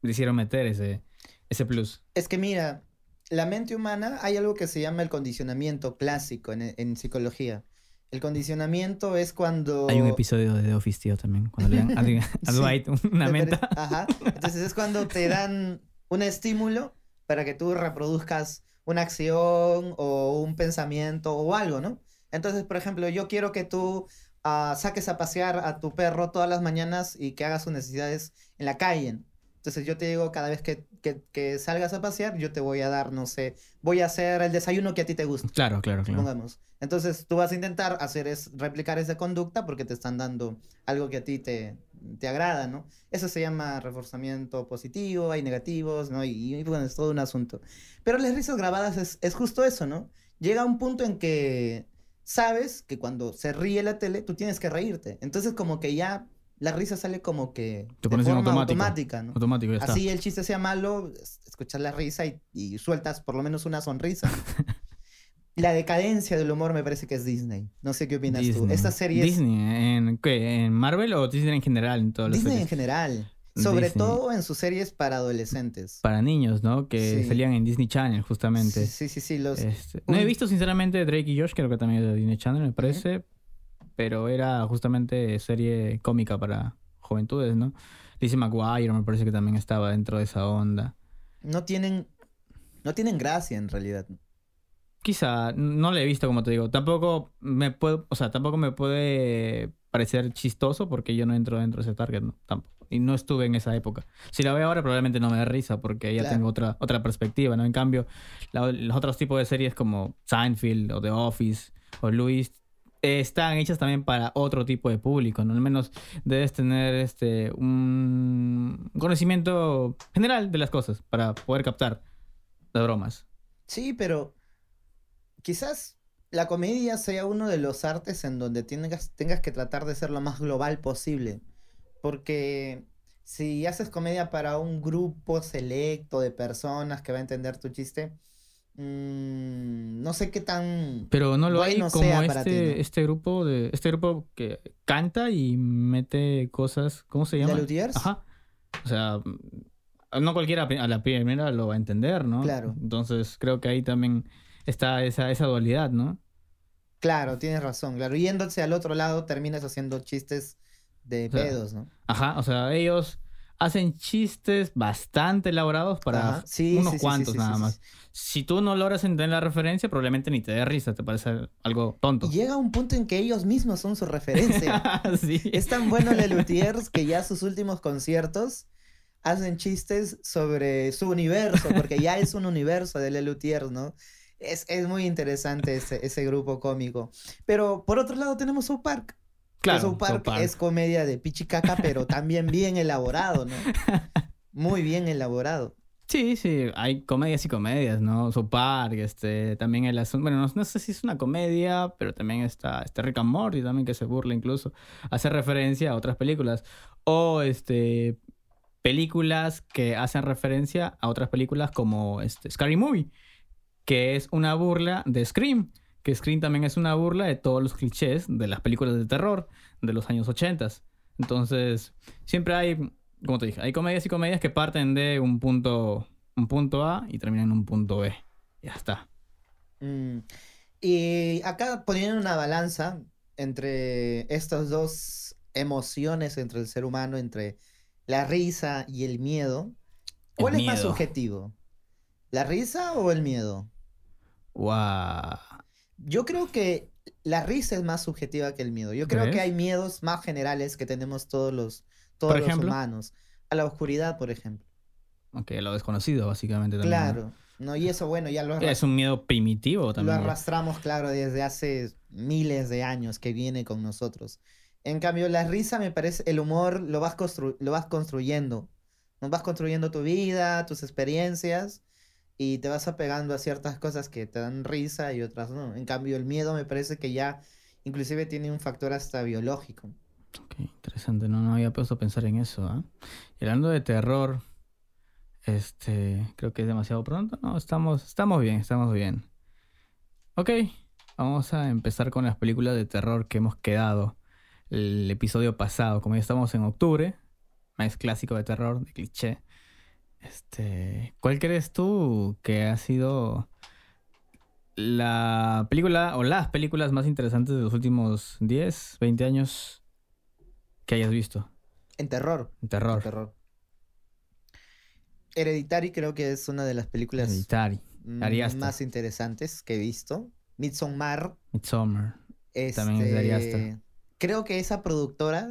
S2: le hicieron meter ese, ese plus.
S1: Es que mira, la mente humana hay algo que se llama el condicionamiento clásico en, en psicología. El condicionamiento es cuando...
S2: Hay un episodio de The Office, tío, también, cuando le dan a, a
S1: Sí.
S2: Dwight una menta.
S1: Ajá. Entonces es cuando te dan un estímulo para que tú reproduzcas una acción o un pensamiento o algo, ¿no? Entonces, por ejemplo, yo quiero que tú ah, saques a pasear a tu perro todas las mañanas y que hagas sus necesidades en la calle. Entonces yo te digo, cada vez que, que- que salgas a pasear, yo te voy a dar, no sé, voy a hacer el desayuno que a ti te gusta
S2: Claro, claro, claro.
S1: supongamos. Entonces tú vas a intentar hacer es replicar esa conducta porque te están dando algo que a ti te, te agrada, ¿no? Eso se llama reforzamiento positivo, hay negativos, ¿no? Y, y, bueno, es todo un asunto. Pero las risas grabadas es, es justo eso, ¿no? Llega un punto en que sabes que cuando se ríe la tele, tú tienes que reírte. Entonces como que ya la risa sale como que
S2: Te
S1: de
S2: pones en
S1: forma
S2: automático.
S1: automática, ¿no?
S2: Automático, ya está.
S1: Así el chiste sea malo, es- escuchas la risa y, y sueltas por lo menos una sonrisa. la decadencia del humor me parece que es Disney. No sé qué opinas tú.
S2: Disney.
S1: Esta serie es
S2: Disney, ¿en qué? ¿En Marvel o Disney en general? En todas
S1: Disney en general. Sobre
S2: Disney.
S1: todo en sus series para adolescentes.
S2: Para niños, ¿no? Que
S1: Sí.
S2: salían en Disney Channel, justamente.
S1: Sí, sí, sí, sí, los...
S2: Este, no he visto, sinceramente, Drake y Josh, creo que también es de Disney Channel, me parece. Pero era justamente serie cómica para juventudes, ¿no? Lizzie McGuire me parece que también estaba dentro de esa onda.
S1: No tienen... No tienen gracia en realidad.
S2: Quizá, no lo he visto, como te digo. Tampoco me puedo, o sea, tampoco me puede parecer chistoso porque yo no entro dentro de ese target, ¿no? Tampoco. Y no estuve en esa época. Si la veo ahora probablemente no me dé risa porque ya
S1: Claro.
S2: tengo otra, otra perspectiva, ¿no? En cambio, la- los otros tipos de series como Seinfeld o The Office o Luis están hechas también para otro tipo de público, ¿no? Al menos debes tener este un conocimiento general de las cosas para poder captar las bromas.
S1: Sí, pero quizás la comedia sea uno de los artes en donde tengas, tengas que tratar de ser lo más global posible. Porque si haces comedia para un grupo selecto de personas que va a entender tu chiste, mm, no sé qué tan...
S2: Pero no lo hay
S1: Bueno
S2: como
S1: sea para ti,
S2: este,
S1: ¿no?
S2: este grupo de este grupo que canta y mete cosas, ¿cómo se llama?
S1: ¿La Luthiers?
S2: Ajá. O sea, no cualquiera a la primera lo va a entender, ¿no?
S1: Claro.
S2: Entonces creo que ahí también está esa, esa dualidad, ¿no?
S1: Claro, tienes razón, claro. Yéndose al otro lado terminas haciendo chistes de
S2: sea,
S1: pedos, ¿no?
S2: Ajá, o sea, ellos hacen chistes bastante elaborados para
S1: sí,
S2: unos
S1: sí,
S2: cuantos
S1: sí,
S2: nada más. Si tú no logras entender la referencia, probablemente ni te dé risa, te parece algo tonto.
S1: Y llega un punto en que ellos mismos son su referencia. Es tan bueno Lelutiers que ya sus últimos conciertos hacen chistes sobre su universo, porque ya es un universo de Lelutiers, ¿no? Es, es muy interesante ese, ese grupo cómico. Pero por otro lado tenemos South Park. Claro, South Park, es comedia de pichicaca, pero también bien elaborado, ¿no? Muy bien elaborado.
S2: Sí, sí, hay comedias y comedias, ¿no? South Park, este, también el asunto, bueno, no, sé si es una comedia, pero también está este Rick and Morty también que se burla incluso, hace referencia a otras películas. O este películas que hacen referencia a otras películas como este Scary Movie, que es una burla de Scream, que Scream también es una burla de todos los clichés de las películas de terror de los años 80. Entonces, siempre hay, como te dije, hay comedias y comedias que parten de un punto, un punto A y terminan en un punto B. Ya está.
S1: Mm, y acá poniendo una balanza entre estas dos emociones entre el ser humano, entre la risa y el miedo, ¿cuál es más subjetivo? ¿La risa o el miedo?
S2: Wow.
S1: Yo creo que la risa es más subjetiva que el miedo. Yo creo que hay miedos más generales que tenemos todos los, todos los humanos. A la oscuridad, por ejemplo.
S2: Ok, a lo desconocido, básicamente.
S1: También, claro. ¿no? y eso, bueno, ya lo
S2: Es un miedo primitivo también.
S1: Lo arrastramos, claro, desde hace miles de años que viene con nosotros. En cambio, la risa me parece, el humor lo vas, lo vas construyendo. ¿no? Vas construyendo tu vida, tus experiencias y te vas apegando a ciertas cosas que te dan risa y otras no. En cambio, el miedo me parece que ya inclusive tiene un factor hasta biológico.
S2: Ok, interesante, no, no había puesto a pensar en eso. ¿ah? hablando de terror, este, creo que es demasiado pronto. No, estamos, estamos bien, estamos bien. Ok, vamos a empezar con las películas de terror que hemos quedado el episodio pasado. Como ya estamos en octubre, más clásico de terror, de cliché. Este, ¿cuál crees tú que ha sido la película o las películas más interesantes de los últimos 10, 20 años que hayas visto?
S1: En terror.
S2: En terror. En
S1: terror. Hereditary creo que es una de las películas más interesantes que he visto. Midsommar.
S2: Midsommar. También es de
S1: este, creo que esa productora.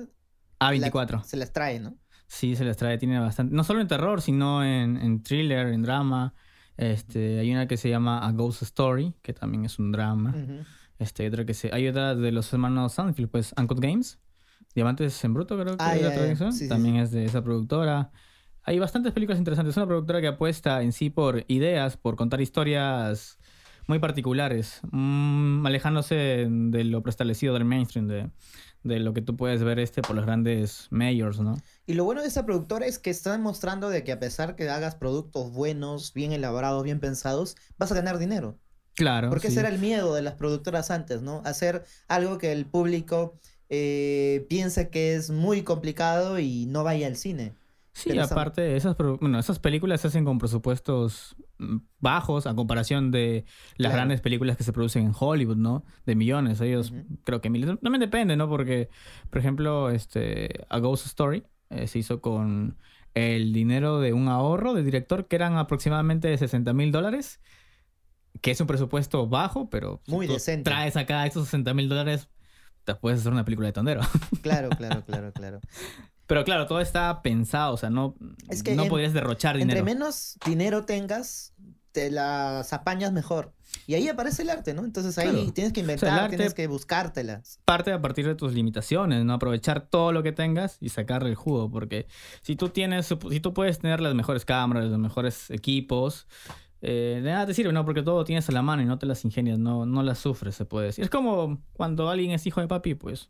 S2: A24.
S1: se las trae, ¿no?
S2: Sí, se las trae, tiene bastante. No solo en terror, sino en, thriller, en drama. Este, hay una que se llama A Ghost Story, que también es un drama. Este, hay otra que se. Hay otra de los hermanos Sandfield, pues, Uncut Games. Diamantes en Bruto, creo que ah, es También es de esa productora. Hay bastantes películas interesantes. Es una productora que apuesta en sí por ideas, por contar historias muy particulares, mm, alejándose de lo preestablecido del mainstream, de, de, lo que tú puedes ver este por los grandes mayors, ¿no?
S1: Y lo bueno de esta productora es que está demostrando de que a pesar que hagas productos buenos, bien elaborados, bien pensados, vas a ganar dinero.
S2: Claro.
S1: Porque ese era el miedo de las productoras antes, ¿no? Hacer algo que el público eh, piense que es muy complicado y no vaya al cine.
S2: Sí, aparte, esas, bueno, esas películas se hacen con presupuestos mm, bajos a comparación de las grandes películas que se producen en Hollywood, ¿no? De millones, ellos creo que miles. También depende, ¿no? Porque, por ejemplo, este, A Ghost Story eh, se hizo con el dinero de un ahorro de director que eran aproximadamente 60 mil dólares, que es un presupuesto bajo, pero
S1: muy decente.
S2: Traes acá esos 60 mil dólares, te puedes hacer una película de tondero.
S1: Claro, claro, claro, claro.
S2: Pero claro, todo está pensado, o sea, no, no podrías derrochar dinero.
S1: Entre menos dinero tengas, te las apañas mejor. Y ahí aparece el arte, ¿no? Entonces ahí tienes que inventar, tienes que buscártelas.
S2: Parte a partir de tus limitaciones, ¿no? Aprovechar todo lo que tengas y sacarle el jugo, porque si tú tienes, si tú puedes tener las mejores cámaras, los mejores equipos, eh, de nada te sirve, ¿no? Porque todo tienes a la mano y no te las ingenias, no, no las sufres, se puede decir. Es como cuando alguien es hijo de papi, pues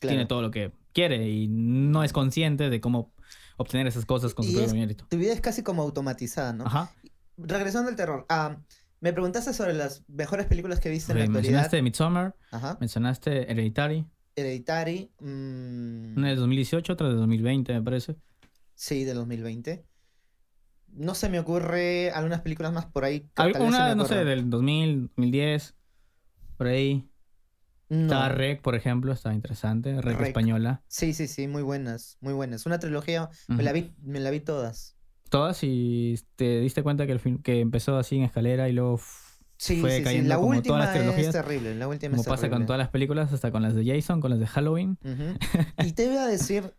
S2: tiene todo lo que quiere y no es consciente de cómo obtener esas cosas con su propio mérito.
S1: Tu vida es casi como automatizada, ¿no? Ajá. Regresando al terror, ah, me preguntaste sobre las mejores películas que viste en la actualidad.
S2: Mencionaste Midsommar, Ajá. mencionaste Hereditary.
S1: Hereditary. Mmm...
S2: Una de 2018, otra de 2020, me parece.
S1: Sí, de 2020. No se me ocurre algunas películas más por ahí.
S2: Una, no sé, del 2000, 2010, por ahí. Estaba Rec, por ejemplo, estaba interesante. Rec, española.
S1: Sí, sí, sí, muy buenas, muy buenas. Una trilogía, me, la vi, me la vi todas.
S2: Todas y te diste cuenta que el film que empezó así en escalera y luego
S1: sí, fue cayendo La como última todas las trilogías. Es terrible, la última
S2: como pasa con todas las películas, hasta con las de Jason, con las de Halloween.
S1: y te voy a decir,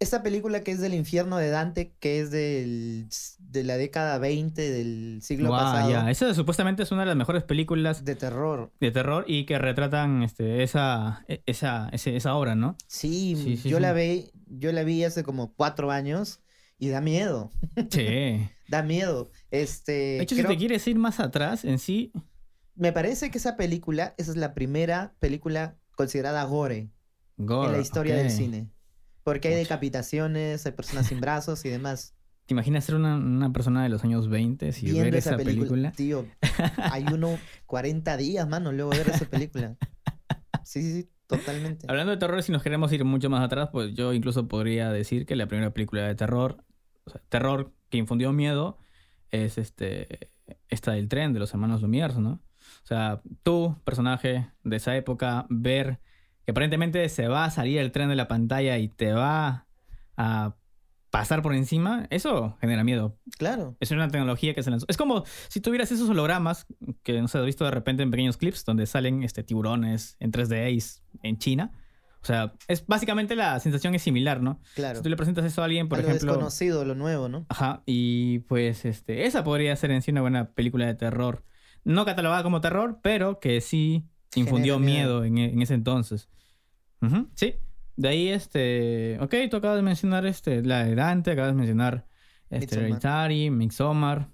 S1: esta película que es del infierno de Dante, que es del, de la década 20 del siglo pasado.
S2: ya. Esa supuestamente es una de las mejores películas
S1: De terror.
S2: de terror y que retratan este, esa, e- esa, esa obra, ¿no?
S1: Sí,
S2: Sí, sí,
S1: yo
S2: sí.
S1: la vi, yo la vi hace como cuatro años y da miedo.
S2: Sí.
S1: Da miedo. Este.
S2: De hecho,
S1: creo-
S2: si te quieres ir más atrás, en sí,
S1: Me parece que esa película, esa es la primera película considerada gore
S2: gore,
S1: en la historia del cine. Porque hay decapitaciones, hay personas sin brazos y demás.
S2: ¿Te imaginas ser una, una persona de los años 20 y ver
S1: esa,
S2: esa
S1: película.
S2: película?
S1: Tío, hay uno 40 días, mano, luego de ver esa película. Sí, sí, sí, totalmente.
S2: Hablando de terror, si nos queremos ir mucho más atrás, pues yo incluso podría decir que la primera película de terror, o sea, terror que infundió miedo, es este esta del tren de los hermanos Lumière, ¿no? O sea, tú, personaje de esa época, ver que aparentemente se va a salir el tren de la pantalla y te va a pasar por encima, eso genera miedo.
S1: Claro.
S2: Es una tecnología que se lanzó. Es como si tuvieras esos hologramas que no se has visto de repente en pequeños clips donde salen este, tiburones en 3D y en China. O sea, es básicamente la sensación es similar, ¿no?
S1: Claro.
S2: Si tú le presentas eso a alguien, por
S1: Algo
S2: ejemplo.
S1: desconocido, lo nuevo, ¿no?
S2: Ajá, y pues este, esa podría ser en sí una buena película de terror. No catalogada como terror, pero que sí infundió
S1: miedo.
S2: miedo en, e- en ese entonces. Sí. De ahí, este. Ok, tú acabas de mencionar este, la de Dante, acabas de mencionar este. Hereditary, Midsommar.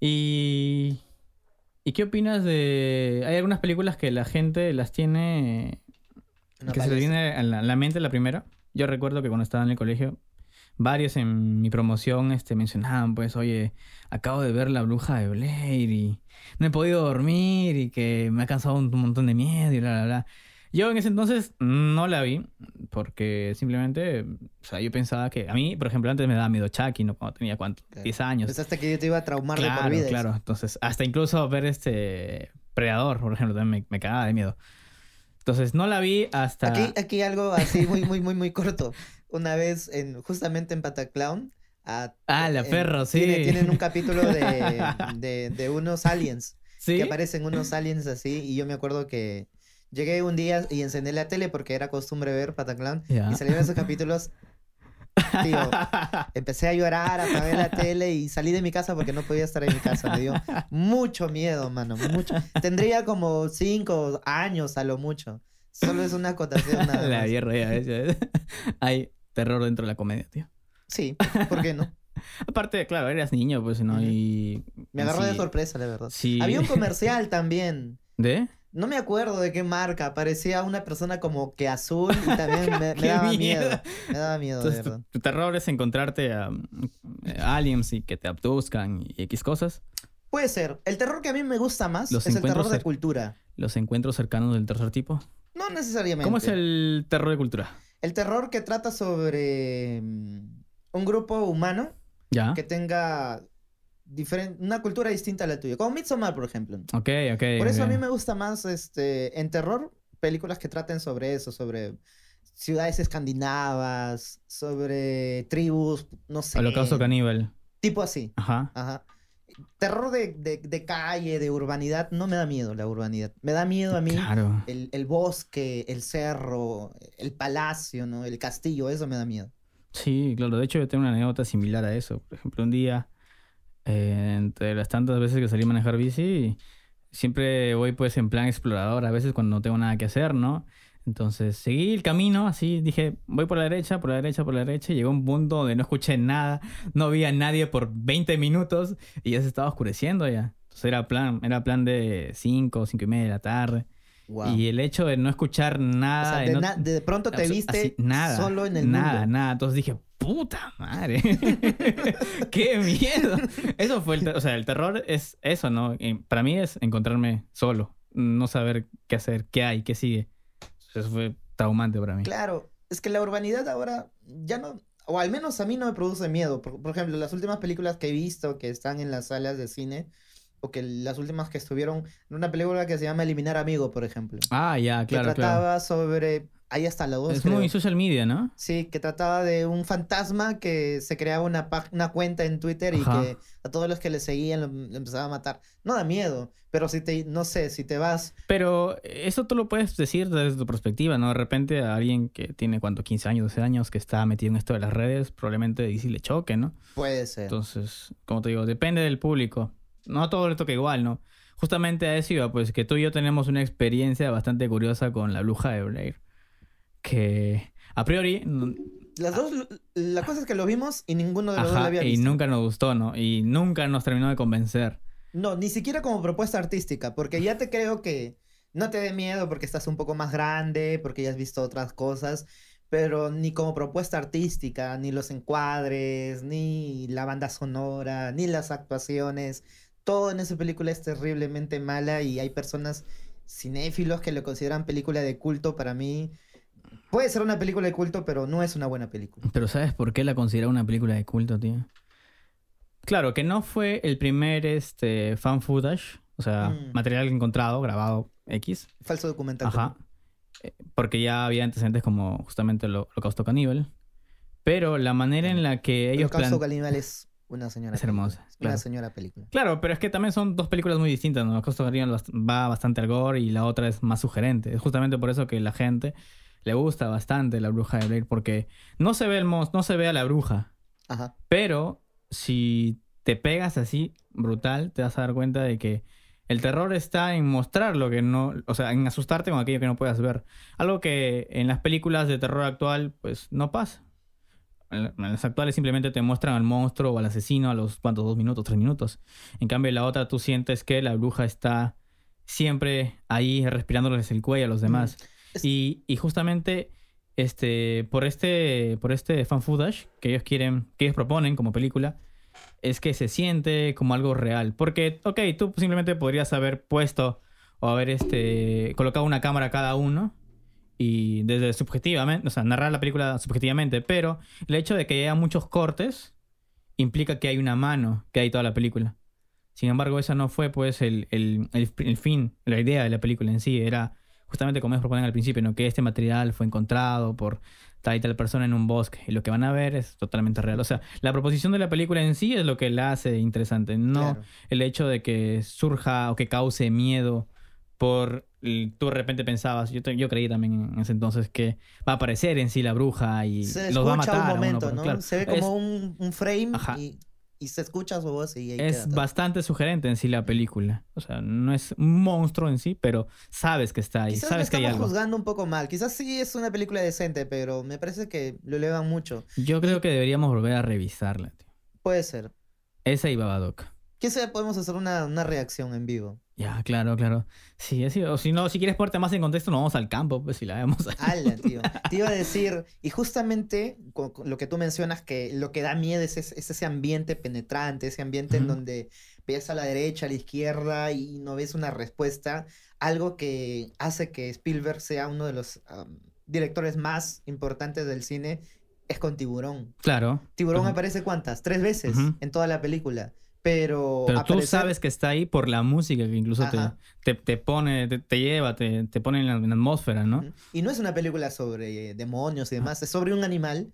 S2: Y. ¿Y qué opinas de.? Hay algunas películas que la gente las tiene
S1: Una
S2: que se le viene a la, a la mente la primera. Yo recuerdo que cuando estaba en el colegio, varios en mi promoción este, mencionaban, pues, oye, acabo de ver la bruja de Blair y no he podido dormir y que me ha cansado un, montón de miedo y bla, bla, bla. Yo en ese entonces no la vi porque simplemente, o sea, yo pensaba que a mí, por ejemplo, antes me daba miedo Chucky, ¿no? Cuando tenía, ¿cuánto?
S1: Claro.
S2: 10 años.
S1: Pensaste que yo te iba a traumar de por
S2: Claro,
S1: vida.
S2: claro. Entonces, hasta incluso ver este Predador, por ejemplo, también me, me cagaba de miedo. Entonces, no la vi hasta...
S1: Aquí, aquí algo así muy, muy, muy, muy corto. Una vez, en, justamente en Pataclown. a-
S2: Ah, la
S1: en-
S2: perro, sí.
S1: tiene- Tienen un capítulo de, de, de unos aliens.
S2: ¿Sí?
S1: Que aparecen unos aliens así. Y yo me acuerdo que llegué un día y encendí la tele porque era costumbre ver Pataclown.
S2: Ya.
S1: Y salieron esos capítulos. Tío, empecé a llorar, apagué la tele y salí de mi casa porque no podía estar en mi casa. Me dio mucho miedo, mano. Mucho. Tendría como cinco años a lo mucho. Solo es una acotación nada
S2: la guerra ya es- Hay terror dentro de la comedia, tío.
S1: Sí, ¿por qué no?
S2: Aparte, claro, eras niño, pues, ¿no? Y...
S1: Me agarró de sorpresa, la verdad.
S2: Sí.
S1: Había un comercial también.
S2: ¿De?
S1: No me acuerdo de qué marca. Parecía una persona como que azul y también me, me
S2: ¡Qué
S1: daba
S2: miedo!
S1: miedo. Me daba miedo, de
S2: Entonces,
S1: verdad.
S2: tu terror es encontrarte a, aliens y que te abduzcan y X cosas.
S1: Puede ser. El terror que a mí me gusta más
S2: Los
S1: es el terror de cultura.
S2: Los encuentros cercanos del tercer tipo.
S1: No necesariamente.
S2: ¿Cómo es el terror de cultura?
S1: El terror que trata sobre mm, un grupo humano
S2: ¿Ya?
S1: que tenga diferen- una cultura distinta a la tuya. Como Midsommar, por ejemplo.
S2: Ok, ok.
S1: Por eso a mí me gusta más este, en terror películas que traten sobre eso, sobre ciudades escandinavas, sobre tribus, no sé.
S2: Holocausto caníbal.
S1: Tipo así.
S2: Ajá.
S1: Ajá. Terror de, de- de calle, de urbanidad, no me da miedo la urbanidad. Me da miedo a mí
S2: Claro.
S1: el, el bosque, el cerro, el palacio, ¿no? El castillo, eso me da miedo.
S2: Sí, claro. De hecho, yo tengo una anécdota similar a eso. Por ejemplo, un día, eh, entre las tantas veces que salí a manejar bici, siempre voy pues en plan explorador, a veces cuando no tengo nada que hacer, ¿no? Entonces seguí el camino, así dije, voy por la derecha, por la derecha, por la derecha, y llegó un punto donde no escuché nada, no vi a nadie por 20 minutos y ya se estaba oscureciendo ya. Entonces era plan, era plan de 5, 5 y media de la tarde.
S1: Wow.
S2: Y el hecho de no escuchar
S1: O
S2: nada,
S1: sea,
S2: de
S1: de,
S2: no-
S1: na- de pronto te viste
S2: así, nada,
S1: solo en el
S2: nada,
S1: mundo.
S2: nada. Entonces dije, puta madre, qué miedo. Eso fue el, o sea, el terror es eso, ¿no? Y para mí es encontrarme solo, no saber qué hacer, qué hay, qué sigue. Eso fue traumante para mí.
S1: Claro, es que la urbanidad ahora ya no, o al menos a mí no me produce miedo. Por, por ejemplo, las últimas películas que he visto que están en las salas de cine, o que las últimas que estuvieron, en una película que se llama Eliminar Amigo, por ejemplo.
S2: Ah, ya,
S1: que
S2: claro, claro.
S1: trataba sobre Ahí está la 2.
S2: Es muy social media, ¿no?
S1: Sí, que trataba de un fantasma que se creaba una, una cuenta en Twitter y que a todos los que le seguían lo, empezaba a matar. No da miedo, pero si te, no sé, si te vas...
S2: Pero eso tú lo puedes decir desde tu perspectiva, ¿no? De repente a alguien que tiene, ¿cuánto? 15 años, 12 años, que está metido en esto de las redes, probablemente y si le choque, ¿no?
S1: Puede ser.
S2: Entonces, como te digo, depende del público. No a todo le toca igual, ¿no? Justamente a eso iba, pues que tú y yo tenemos una experiencia bastante curiosa con la bruja de Blair que a priori...
S1: Las dos, la cosa es que lo vimos y ninguno de los dos lo había visto.
S2: Y nunca nos gustó, ¿no? Y nunca nos terminó de convencer.
S1: No, ni siquiera como propuesta artística, porque ya te creo que no te dé miedo porque estás un poco más grande, porque ya has visto otras cosas, pero ni como propuesta artística, ni los encuadres, ni la banda sonora, ni las actuaciones. Todo en esa película es terriblemente mala y hay personas cinéfilos que lo consideran película de culto para mí. Puede ser una película de culto, pero no es una buena película.
S2: Pero ¿sabes por qué la considera una película de culto, tío? Claro, que no fue el primer este, fan footage, o sea, mm. material encontrado, grabado X.
S1: Falso documental.
S2: Ajá. Eh, porque ya había antecedentes como justamente el Holocausto Caníbal. Pero la manera en la que ellos...
S1: El Holocausto Caníbal es una señora.
S2: Es hermosa.
S1: Una señora película.
S2: Claro, pero es que también son dos películas muy distintas. ¿no? Holocausto Caníbal va bastante al gore y la otra es más sugerente. Es justamente por eso que la gente le gusta bastante la bruja de Blair porque no se ve el no se ve a la bruja.
S1: Ajá.
S2: Pero si te pegas así brutal, te vas a dar cuenta de que el terror está en mostrar lo que no, o sea, en asustarte con aquello que no puedas ver. Algo que en las películas de terror actual, pues no pasa. En las actuales simplemente te muestran al monstruo o al asesino a los cuantos dos minutos, tres minutos. En cambio, en la otra tú sientes que la bruja está siempre ahí respirándoles el cuello a los demás. Y, justamente este, por este, por este fan footage que ellos quieren, que ellos proponen como película, es que se siente como algo real. Porque, ok, tú simplemente podrías haber puesto o haber este, colocado una cámara cada uno y desde subjetivamente, o sea, narrar la película subjetivamente, pero el hecho de que haya muchos cortes implica que hay una mano que hay toda la película. Sin embargo, esa no fue pues el, el, el fin, la idea de la película en sí, era justamente como ellos proponen al principio, ¿no? que este material fue encontrado por tal y tal persona en un bosque y lo que van a ver es totalmente real. O sea, la proposición de la película en sí es lo que la hace interesante, no el hecho de que surja o que cause miedo por tú de repente pensabas, yo, yo creí también en ese entonces que va a aparecer en sí la bruja y los va a matar.
S1: Un momento, ¿no? Se ve como un, frame y y se escucha su voz y
S2: Es bastante sugerente en sí la película. O sea, no es un monstruo en sí, pero sabes que está ahí. sabes que hay algo.
S1: juzgando un poco mal. Quizás sí es una película decente, pero me parece que lo elevan mucho.
S2: Yo creo que deberíamos volver a revisarla, tío.
S1: Puede ser.
S2: Esa y Babadook.
S1: Quizás podemos hacer una, una reacción en vivo.
S2: Ya, claro, claro. Sí, así, o si no, si quieres ponerte más en contexto, nos vamos al campo, pues si la vemos.
S1: Ala, tío. Te iba a decir, y justamente lo que tú mencionas, que lo que da miedo es, ese ambiente penetrante, ese ambiente en donde ves a la derecha, a la izquierda y no ves una respuesta. Algo que hace que Spielberg sea uno de los directores más importantes del cine es con Tiburón.
S2: Claro.
S1: Tiburón aparece cuántas? Tres veces en toda la película. Pero,
S2: tú sabes que está ahí por la música que incluso te, te, pone, te, lleva, te, te pone en la, atmósfera, ¿no?
S1: Y no es una película sobre demonios y demás, es sobre un animal,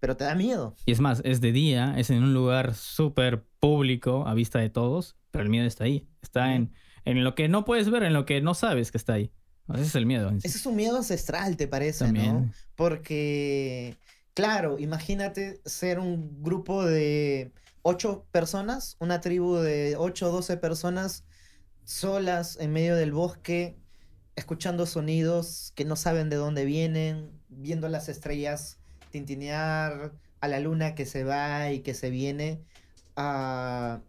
S1: pero te da miedo.
S2: Y es más, es de día, es en un lugar súper público, a vista de todos, pero el miedo está ahí. Está en, en lo que no puedes ver, en lo que no sabes que está ahí. Ese es el miedo.
S1: Ese es un miedo ancestral, ¿te parece? También. ¿no? Porque, claro, imagínate ser un grupo de ocho personas, una tribu de ocho o doce personas solas en medio del bosque, escuchando sonidos que no saben de dónde vienen, viendo las estrellas tintinear, a la luna que se va y que se viene. Ah,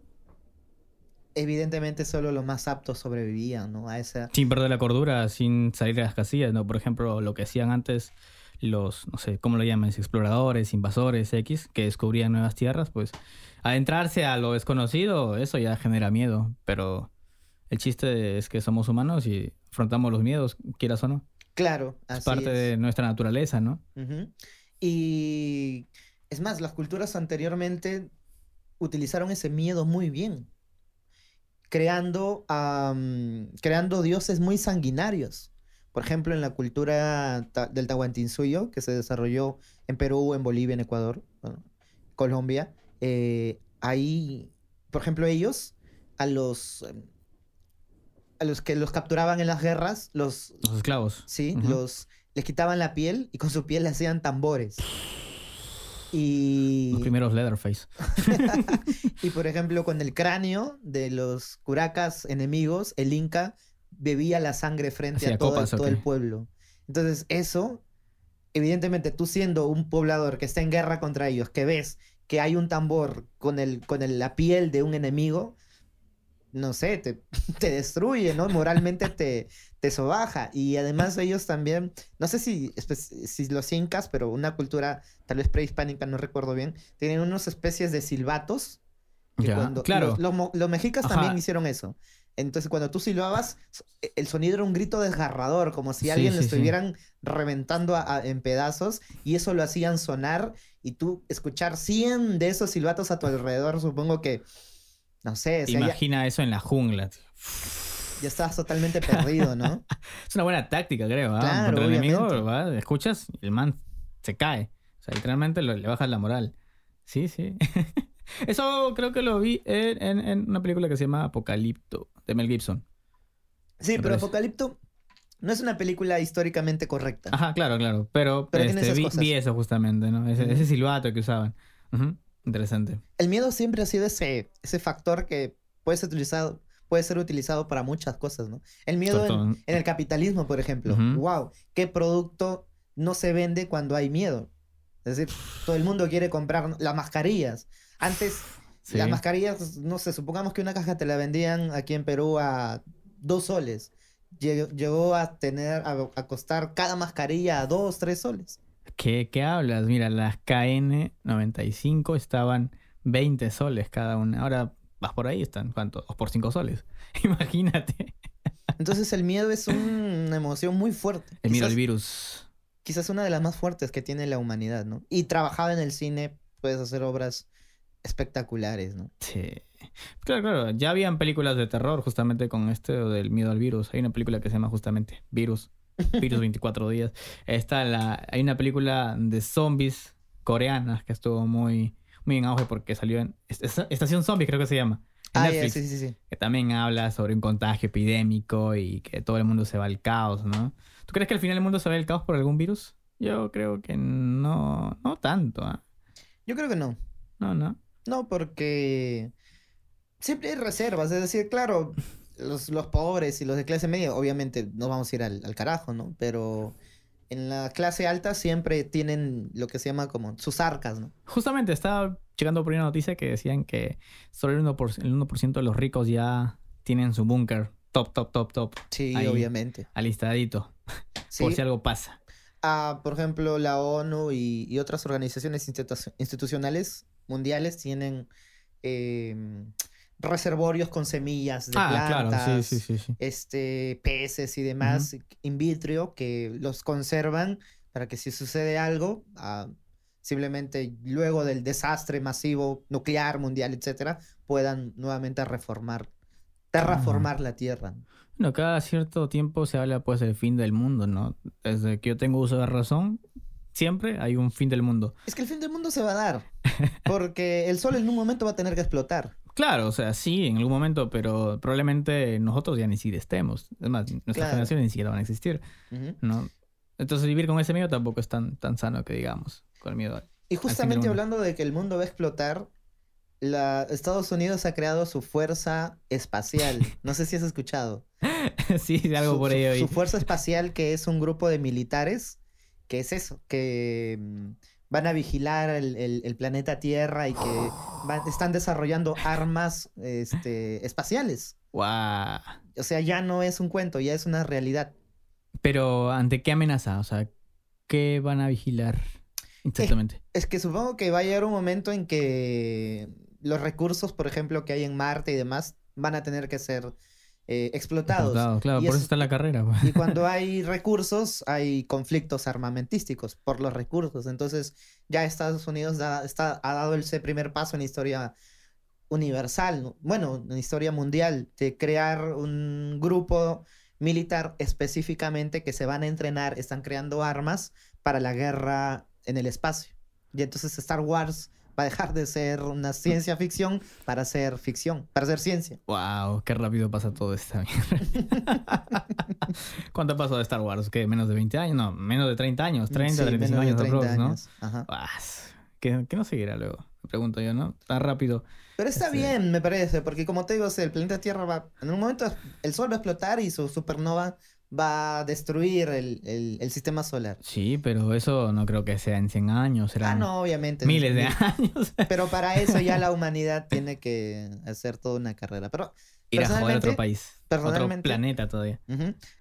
S1: evidentemente solo los más aptos sobrevivían, ¿no? A esa...
S2: Sin perder la cordura, sin salir de las casillas, ¿no? Por ejemplo, lo que hacían antes los, no sé, ¿cómo lo llaman? Exploradores, invasores, X, que descubrían nuevas tierras, pues adentrarse a lo desconocido, eso ya genera miedo, pero el chiste es que somos humanos y afrontamos los miedos, quieras o no.
S1: Claro,
S2: así es parte de nuestra naturaleza, ¿no?
S1: Y es más, las culturas anteriormente utilizaron ese miedo muy bien, creando, creando dioses muy sanguinarios. Por ejemplo, en la cultura del Tahuantinsuyo, que se desarrolló en Perú, en Bolivia, en Ecuador, Colombia, eh, ahí, por ejemplo, ellos, a los, em, a los que los capturaban en las guerras, los...
S2: Los esclavos.
S1: Sí, los... Les quitaban la piel y con su piel le hacían tambores. Y...
S2: Los primeros Leatherface.
S1: y por ejemplo, con el cráneo de los curacas enemigos, el Inca bebía la sangre frente a todo, todo el pueblo. Entonces, eso, evidentemente, tú siendo un poblador que está en guerra contra ellos, que ves que hay un tambor con, el, con la piel de un enemigo, no sé, te, te destruye, ¿no? Moralmente te, te sobaja. Y además ellos también, no sé si, si los incas, pero una cultura tal vez prehispánica, no recuerdo bien, tienen unas especies de silbatos.
S2: claro.
S1: Los, mexicas también hicieron eso. Entonces, cuando tú silbabas, e, el sonido era un grito desgarrador, como si alguien lo estuvieran reventando en pedazos, y eso lo hacían sonar, y tú escuchar 100 de esos silbatos a tu alrededor, supongo que, no sé.
S2: Imagina eso en la jungla.
S1: Ya estabas totalmente perdido, ¿no?
S2: es una buena táctica, creo. ¿ah? Claro, Contra el enemigo, ¿va? escuchas, el man se cae. O sea, literalmente le bajas la moral. Sí, sí. Eso creo que lo vi en, una película que se llama Apocalipto, de Mel Gibson.
S1: Sí, pero Apocalipto no es una película históricamente correcta.
S2: Aja, claro, claro. Pero, este, vi, eso justamente, ¿no? Ese, silbato que usaban. Interesante.
S1: El miedo siempre ha sido ese, ese factor que puede ser utilizado, puede ser utilizado para muchas cosas, ¿no? El miedo en, el capitalismo, por ejemplo. Wow, ¿qué producto no se vende cuando hay miedo? Es decir, todo el mundo quiere comprar las mascarillas. Antes, las mascarillas, no sé, supongamos que una caja te la vendían aquí en Perú a dos soles. Llegó, a tener, a, costar cada mascarilla a dos, tres soles.
S2: ¿Qué, ¿Qué hablas? Mira, las KN95 estaban 20 soles cada una. Ahora vas por ahí, están, ¿cuánto? Dos por cinco soles. Imagínate.
S1: Entonces el miedo es una emoción muy fuerte.
S2: El miedo al virus.
S1: Quizás una de las más fuertes que tiene la humanidad, ¿no? Y trabajaba en el cine, puedes hacer obras espectaculares, ¿no?
S2: Sí. Claro, claro. Ya habían películas de terror justamente con este del miedo al virus. Hay una película que se llama justamente Virus. Virus 24 días. Está la, hay una película de zombies coreanas que estuvo muy, muy en auge porque salió en Estación Zombies, creo que se llama.
S1: ah, sí, sí, sí.
S2: Que también habla sobre un contagio epidémico y que todo el mundo se va al caos, ¿no? ¿Tú crees que al final el mundo se va al caos por algún virus? Yo creo que no, no tanto. ¿ah?
S1: Yo creo que no.
S2: No, no.
S1: No, porque siempre hay reservas. Es decir, claro, los, pobres y los de clase media, obviamente no vamos a ir al, carajo, ¿no? Pero en la clase alta siempre tienen lo que se llama como sus arcas, ¿no?
S2: Justamente estaba llegando por una noticia que decían que solo el 1%, el 1 de los ricos ya tienen su búnker top, top, top, top.
S1: Sí, obviamente.
S2: Alistadito. Por si algo pasa.
S1: Ah, por ejemplo, la ONU y, y otras organizaciones institucionales mundiales tienen em, reservorios con semillas de ah, plantas, este, peces y demás in vitro que los conservan para que si sucede algo, ah, simplemente luego del desastre masivo nuclear, mundial, etcétera, puedan nuevamente reformar, terraformar la Tierra.
S2: Bueno, cada cierto tiempo se habla pues del fin del mundo, ¿no? Desde que yo tengo uso de razón, siempre hay un fin del mundo.
S1: Es que el fin del mundo se va a dar. Porque el sol en un momento va a tener que explotar.
S2: Claro, o sea, sí, en algún momento, pero probablemente nosotros ya ni siquiera estemos. Es más, nuestras generaciones ni siquiera van a existir. ¿no? Entonces vivir con ese miedo tampoco es tan, tan sano que digamos, con el miedo.
S1: y justamente hablando de que el mundo va a explotar, la, Estados Unidos ha creado su fuerza espacial. No sé si has escuchado.
S2: sí, algo por.
S1: Su, su fuerza espacial que es un grupo de militares que es eso, que mm, van a vigilar el, planeta Tierra y que están desarrollando armas este, espaciales.
S2: Wow.
S1: O sea, ya no es un cuento, ya es una realidad.
S2: Pero ¿ante qué amenaza? O sea, ¿qué van a vigilar exactamente?
S1: es que supongo que va a llegar un momento en que los recursos, por ejemplo, que hay en Marte y demás, van a tener que ser eh, explotados.
S2: claro, por eso está la carrera.
S1: Pues. Y cuando hay recursos, hay conflictos armamentísticos por los recursos. Entonces, ya Estados Unidos está, ha dado ese primer paso en la historia universal, bueno, en la historia mundial, de crear un grupo militar específicamente que se van a entrenar, están creando armas para la guerra en el espacio. Y entonces Star Wars va a dejar de ser una ciencia ficción para ser ficción, para ser ciencia.
S2: Wow, qué rápido pasa todo esto. ¿Cuánto pasó de Star Wars? ¿Qué? ¿Menos de 20 años? No, menos de 30 años, 30,
S1: Sí,
S2: 35
S1: menos de
S2: años,
S1: 30
S2: aprox, ¿no?
S1: años. Ajá.
S2: Ah, ¿Qué, qué no seguirá luego? Me pregunto yo, ¿no? Tan rápido.
S1: Pero está
S2: Este-
S1: bien, me parece, porque como te digo, el planeta Tierra va, en un momento el Sol va a explotar y su supernova va a destruir el, el- el sistema solar.
S2: Sí, pero eso no creo que sea en 100 años,
S1: Ah,
S2: serán
S1: no, obviamente.
S2: miles de años.
S1: Pero para eso ya la humanidad tiene que hacer toda una carrera. Pero
S2: Ir a joder a otro país, otro planeta todavía.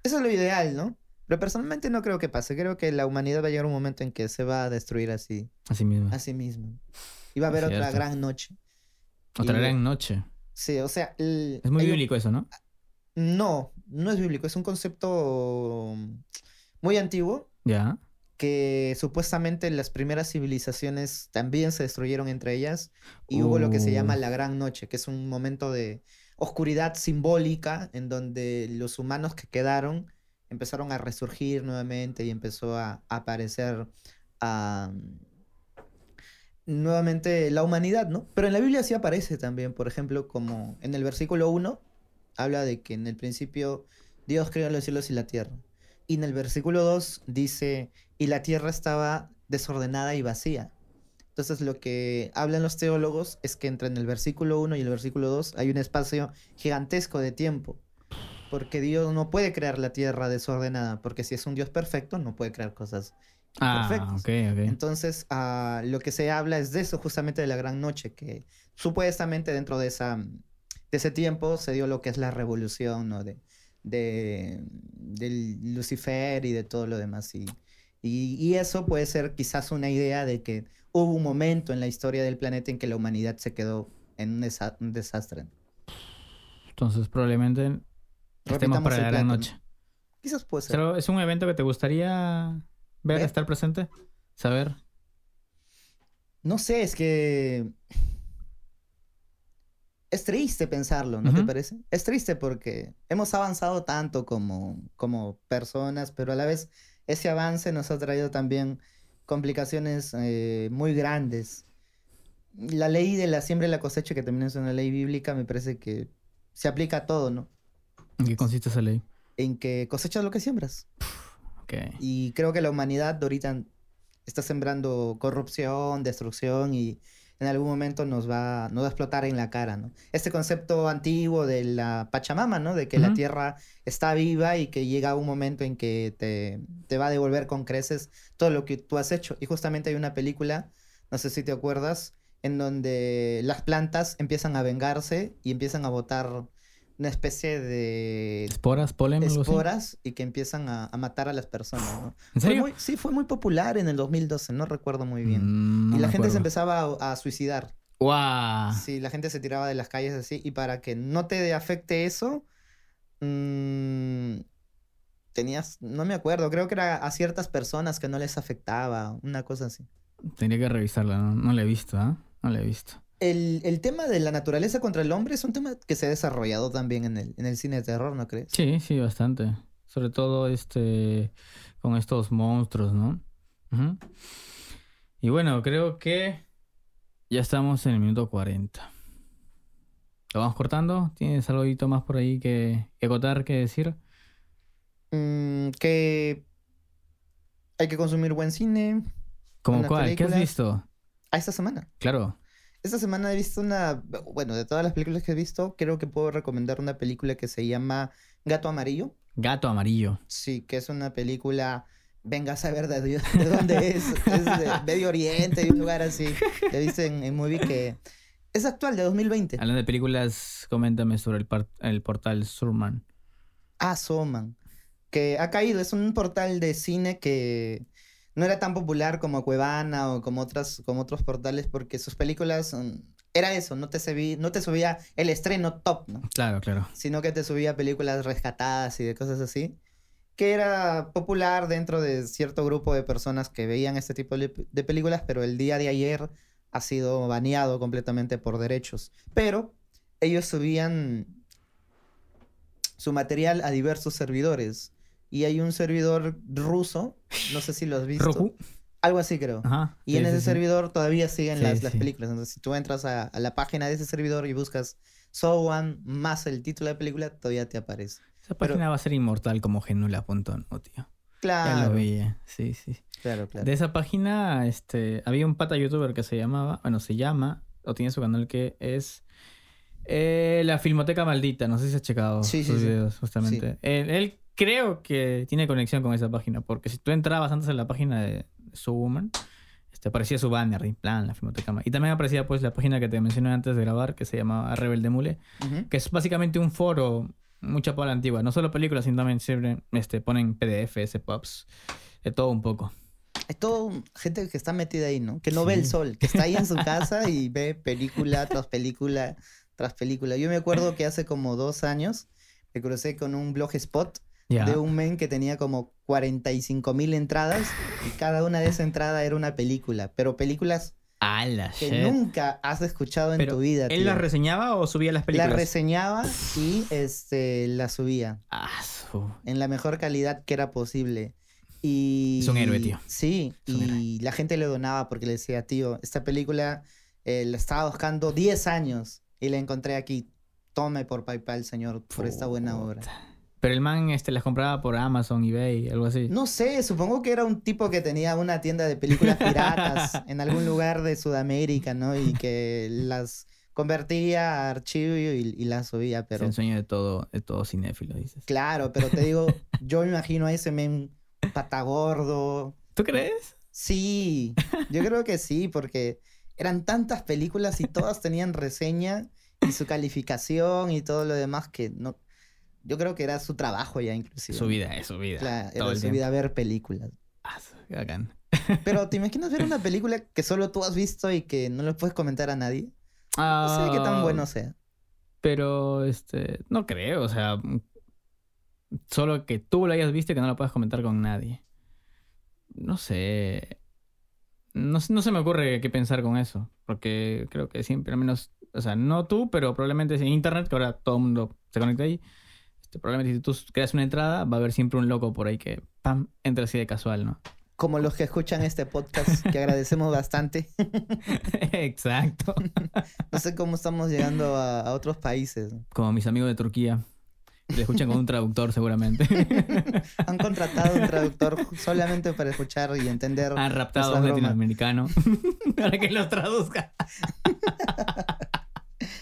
S1: eso es lo ideal, ¿no? Pero personalmente no creo que pase. Creo que la humanidad va a llegar un momento en que se va a destruir así,
S2: Así mismo.
S1: a sí misma. Y va a haber otra gran noche.
S2: Otra
S1: y-
S2: gran noche.
S1: Sí, o sea... el-
S2: Es muy bíblico eso, ¿no?
S1: No, no es bíblico. Es un concepto muy antiguo
S2: Ya.
S1: que supuestamente las primeras civilizaciones también se destruyeron entre ellas y hubo lo que se llama la Gran Noche, que es un momento de oscuridad simbólica en donde los humanos que quedaron empezaron a resurgir nuevamente y empezó a, a aparecer nuevamente la humanidad, ¿no? Pero en la Biblia sí aparece también, por ejemplo, como en el versículo 1 habla de que en el principio Dios creó los cielos y la tierra. Y en el versículo 2 dice, y la tierra estaba desordenada y vacía. Entonces lo que hablan los teólogos es que entre en el versículo 1 y el versículo 2 hay un espacio gigantesco de tiempo. Porque Dios no puede crear la tierra desordenada, porque si es un Dios perfecto, no puede crear cosas
S2: Ah,
S1: perfectas. Entonces, ah, lo que se habla es de eso, justamente de la gran noche, que supuestamente dentro de, esa, de ese tiempo se dio lo que es la revolución, ¿no? De, de, del Lucifer y de todo lo demás. Y, y, y eso puede ser quizás una idea de que hubo un momento en la historia del planeta en que la humanidad se quedó en un, desa- un desastre.
S2: Entonces probablemente estemos para la noche.
S1: Quizás puede ser.
S2: Pero es un evento que te gustaría ver,
S1: ¿Ver?
S2: estar presente, saber.
S1: No sé, es que es triste pensarlo, ¿no te parece? Es triste porque hemos avanzado tanto como, como personas, pero a la vez ese avance nos ha traído también complicaciones eh, muy grandes. La ley de la siembra y la cosecha, que también es una ley bíblica, me parece que se aplica a todo, ¿no?
S2: ¿En qué consiste esa ley?
S1: En que cosechas lo que siembras.
S2: Ok.
S1: Y creo que la humanidad ahorita está sembrando corrupción, destrucción y en algún momento nos va, nos va a explotar en la cara, ¿no? Este concepto antiguo de la Pachamama, ¿no? De que la tierra está viva y que llega un momento en que te, te va a devolver con creces todo lo que tú has hecho. Y justamente hay una película, no sé si te acuerdas, en donde las plantas empiezan a vengarse y empiezan a botar una especie de
S2: ¿Esporas, polen,
S1: esporas y que empiezan a, a matar a las personas, ¿no?
S2: ¿En
S1: Fue
S2: serio?
S1: muy- sí, fue muy popular en el 2012, no recuerdo muy bien.
S2: Mm, no
S1: y la gente se empezaba a, a suicidar.
S2: ¡Guau!
S1: Sí, la gente se tiraba de las calles así. Y para que no te afecte eso, mm, tenías, no me acuerdo, creo que era a ciertas personas que no les afectaba, una cosa así.
S2: Tendría que revisarla, no, no la he visto, ¿ah? No la he visto.
S1: El, el tema de la naturaleza contra el hombre es un tema que se ha desarrollado también en el, en el cine de terror, ¿no crees?
S2: Sí, sí, bastante. Sobre todo este con estos monstruos, ¿no? Y bueno, creo que ya estamos en el minuto 40. ¿Lo vamos cortando? ¿Tienes algo más por ahí que, que acotar, que decir?
S1: Mm, que hay que consumir buen cine.
S2: ¿Cómo cuál? ¿Qué has visto?
S1: A esta semana.
S2: Claro.
S1: Esta semana he visto una, bueno, de todas las películas que he visto, creo que puedo recomendar una película que se llama Gato Amarillo.
S2: Gato amarillo.
S1: Sí, que es una película, venga a saber de, de dónde es, es de Medio Oriente, de un lugar así. He visto en, movie que es actual, de 2020.
S2: Hablando de películas, coméntame sobre el, par- el portal Surman.
S1: Ah, Soman, que ha caído, es un portal de cine que no era tan popular como Cuevana o como, otras, como otros portales porque sus películas mm, era eso, no te, subí- no te subía el estreno top, ¿no?
S2: Claro, claro.
S1: sino que te subía películas rescatadas y de cosas así, que era popular dentro de cierto grupo de personas que veían este tipo de películas, pero el día de ayer ha sido baneado completamente por derechos. Pero ellos subían su material a diversos servidores. Y hay un servidor ruso, no sé si lo has visto.
S2: Roku.
S1: Algo así creo.
S2: Ajá.
S1: Y
S2: sí,
S1: en ese
S2: sí.
S1: servidor todavía siguen las, las películas. Entonces, si tú entras a, a la página de ese servidor y buscas So One más el título de la película, todavía te aparece.
S2: Esa
S1: pero-
S2: página va a ser inmortal como genula.no, tío. Ya lo
S1: Claro,
S2: veía. Sí, sí.
S1: claro, claro.
S2: De esa página, este, había un pata youtuber que se llamaba, bueno, se llama, o tiene su canal que es eh, La Filmoteca Maldita. No sé si has checado sus videos, justamente. Él, él creo que tiene conexión con esa página, porque si tú entrabas antes en la página de Woman, este, aparecía su banner, en plan, La Filmoteca Maldita. Y también aparecía, pues, la página que te mencioné antes de grabar, que se llamaba Rebelde Mule,
S1: Ujú.
S2: que es básicamente un foro mucha para la antigua. No solo películas, sino también siempre este, ponen PDFs, pops, de todo un poco.
S1: Hay todo gente que está metida ahí, ¿no? Que no ve el sol, que está ahí en su casa y ve película tras película tras película. Yo me acuerdo que hace como dos años me crucé con un blog de un men que tenía como 45 mil entradas y cada una de esas entradas era una película, pero películas
S2: ¡Hala,
S1: que
S2: shit!
S1: nunca has escuchado en
S2: Pero,
S1: tu vida.
S2: ¿Él las reseñaba o subía las
S1: La
S2: películas?
S1: reseñaba y este la subía
S2: Ah, su-
S1: en la mejor calidad que era posible. Y
S2: Es un héroe, tío.
S1: Sí,
S2: Es
S1: y la gente le donaba porque le decía, tío, esta película eh, la estaba buscando 10 años y la encontré aquí. Tome por PayPal, señor, por esta buena obra.
S2: Pero el man este, las compraba por Amazon, eBay, algo así.
S1: No sé, supongo que era un tipo que tenía una tienda de películas piratas en algún lugar de Sudamérica, ¿no? Y que las convertía a archivo y, y las subía,
S2: Es
S1: pero...
S2: el sueño de todo, de todo cinéfilo, dices.
S1: Claro, pero te digo, yo me imagino a ese men patagordo.
S2: ¿Tú crees?
S1: Sí, yo creo que sí, porque eran tantas películas y todas tenían reseña y su calificación y todo lo demás que no... Yo creo que era su trabajo ya inclusive.
S2: Su vida, es su vida. Todo
S1: era su
S2: tiempo.
S1: vida ver películas.
S2: Ah, su- qué bacán.
S1: Pero ¿te imaginas ver una película que solo tú has visto y que no le puedes comentar a nadie? No sé qué tan
S2: Ah,
S1: bueno sea.
S2: Pero, este, no creo, o sea, solo que tú lo hayas visto y que no lo puedas comentar con nadie. No sé. No, se- no se me ocurre qué pensar con eso, porque creo que siempre, al menos, o sea, no tú, pero probablemente en internet, que ahora todo el mundo se conecta ahí, este, probablemente si tú creas una entrada, va a haber siempre un loco por ahí que, pam, entra así de casual, ¿no?
S1: Como los que escuchan este podcast, que agradecemos bastante.
S2: Exacto.
S1: No sé cómo estamos llegando a, a otros países.
S2: Como mis amigos de Turquía. Le escuchan con un traductor seguramente.
S1: Han contratado un traductor solamente para escuchar y entender.
S2: Han raptado a un latinoamericano para que los traduzca.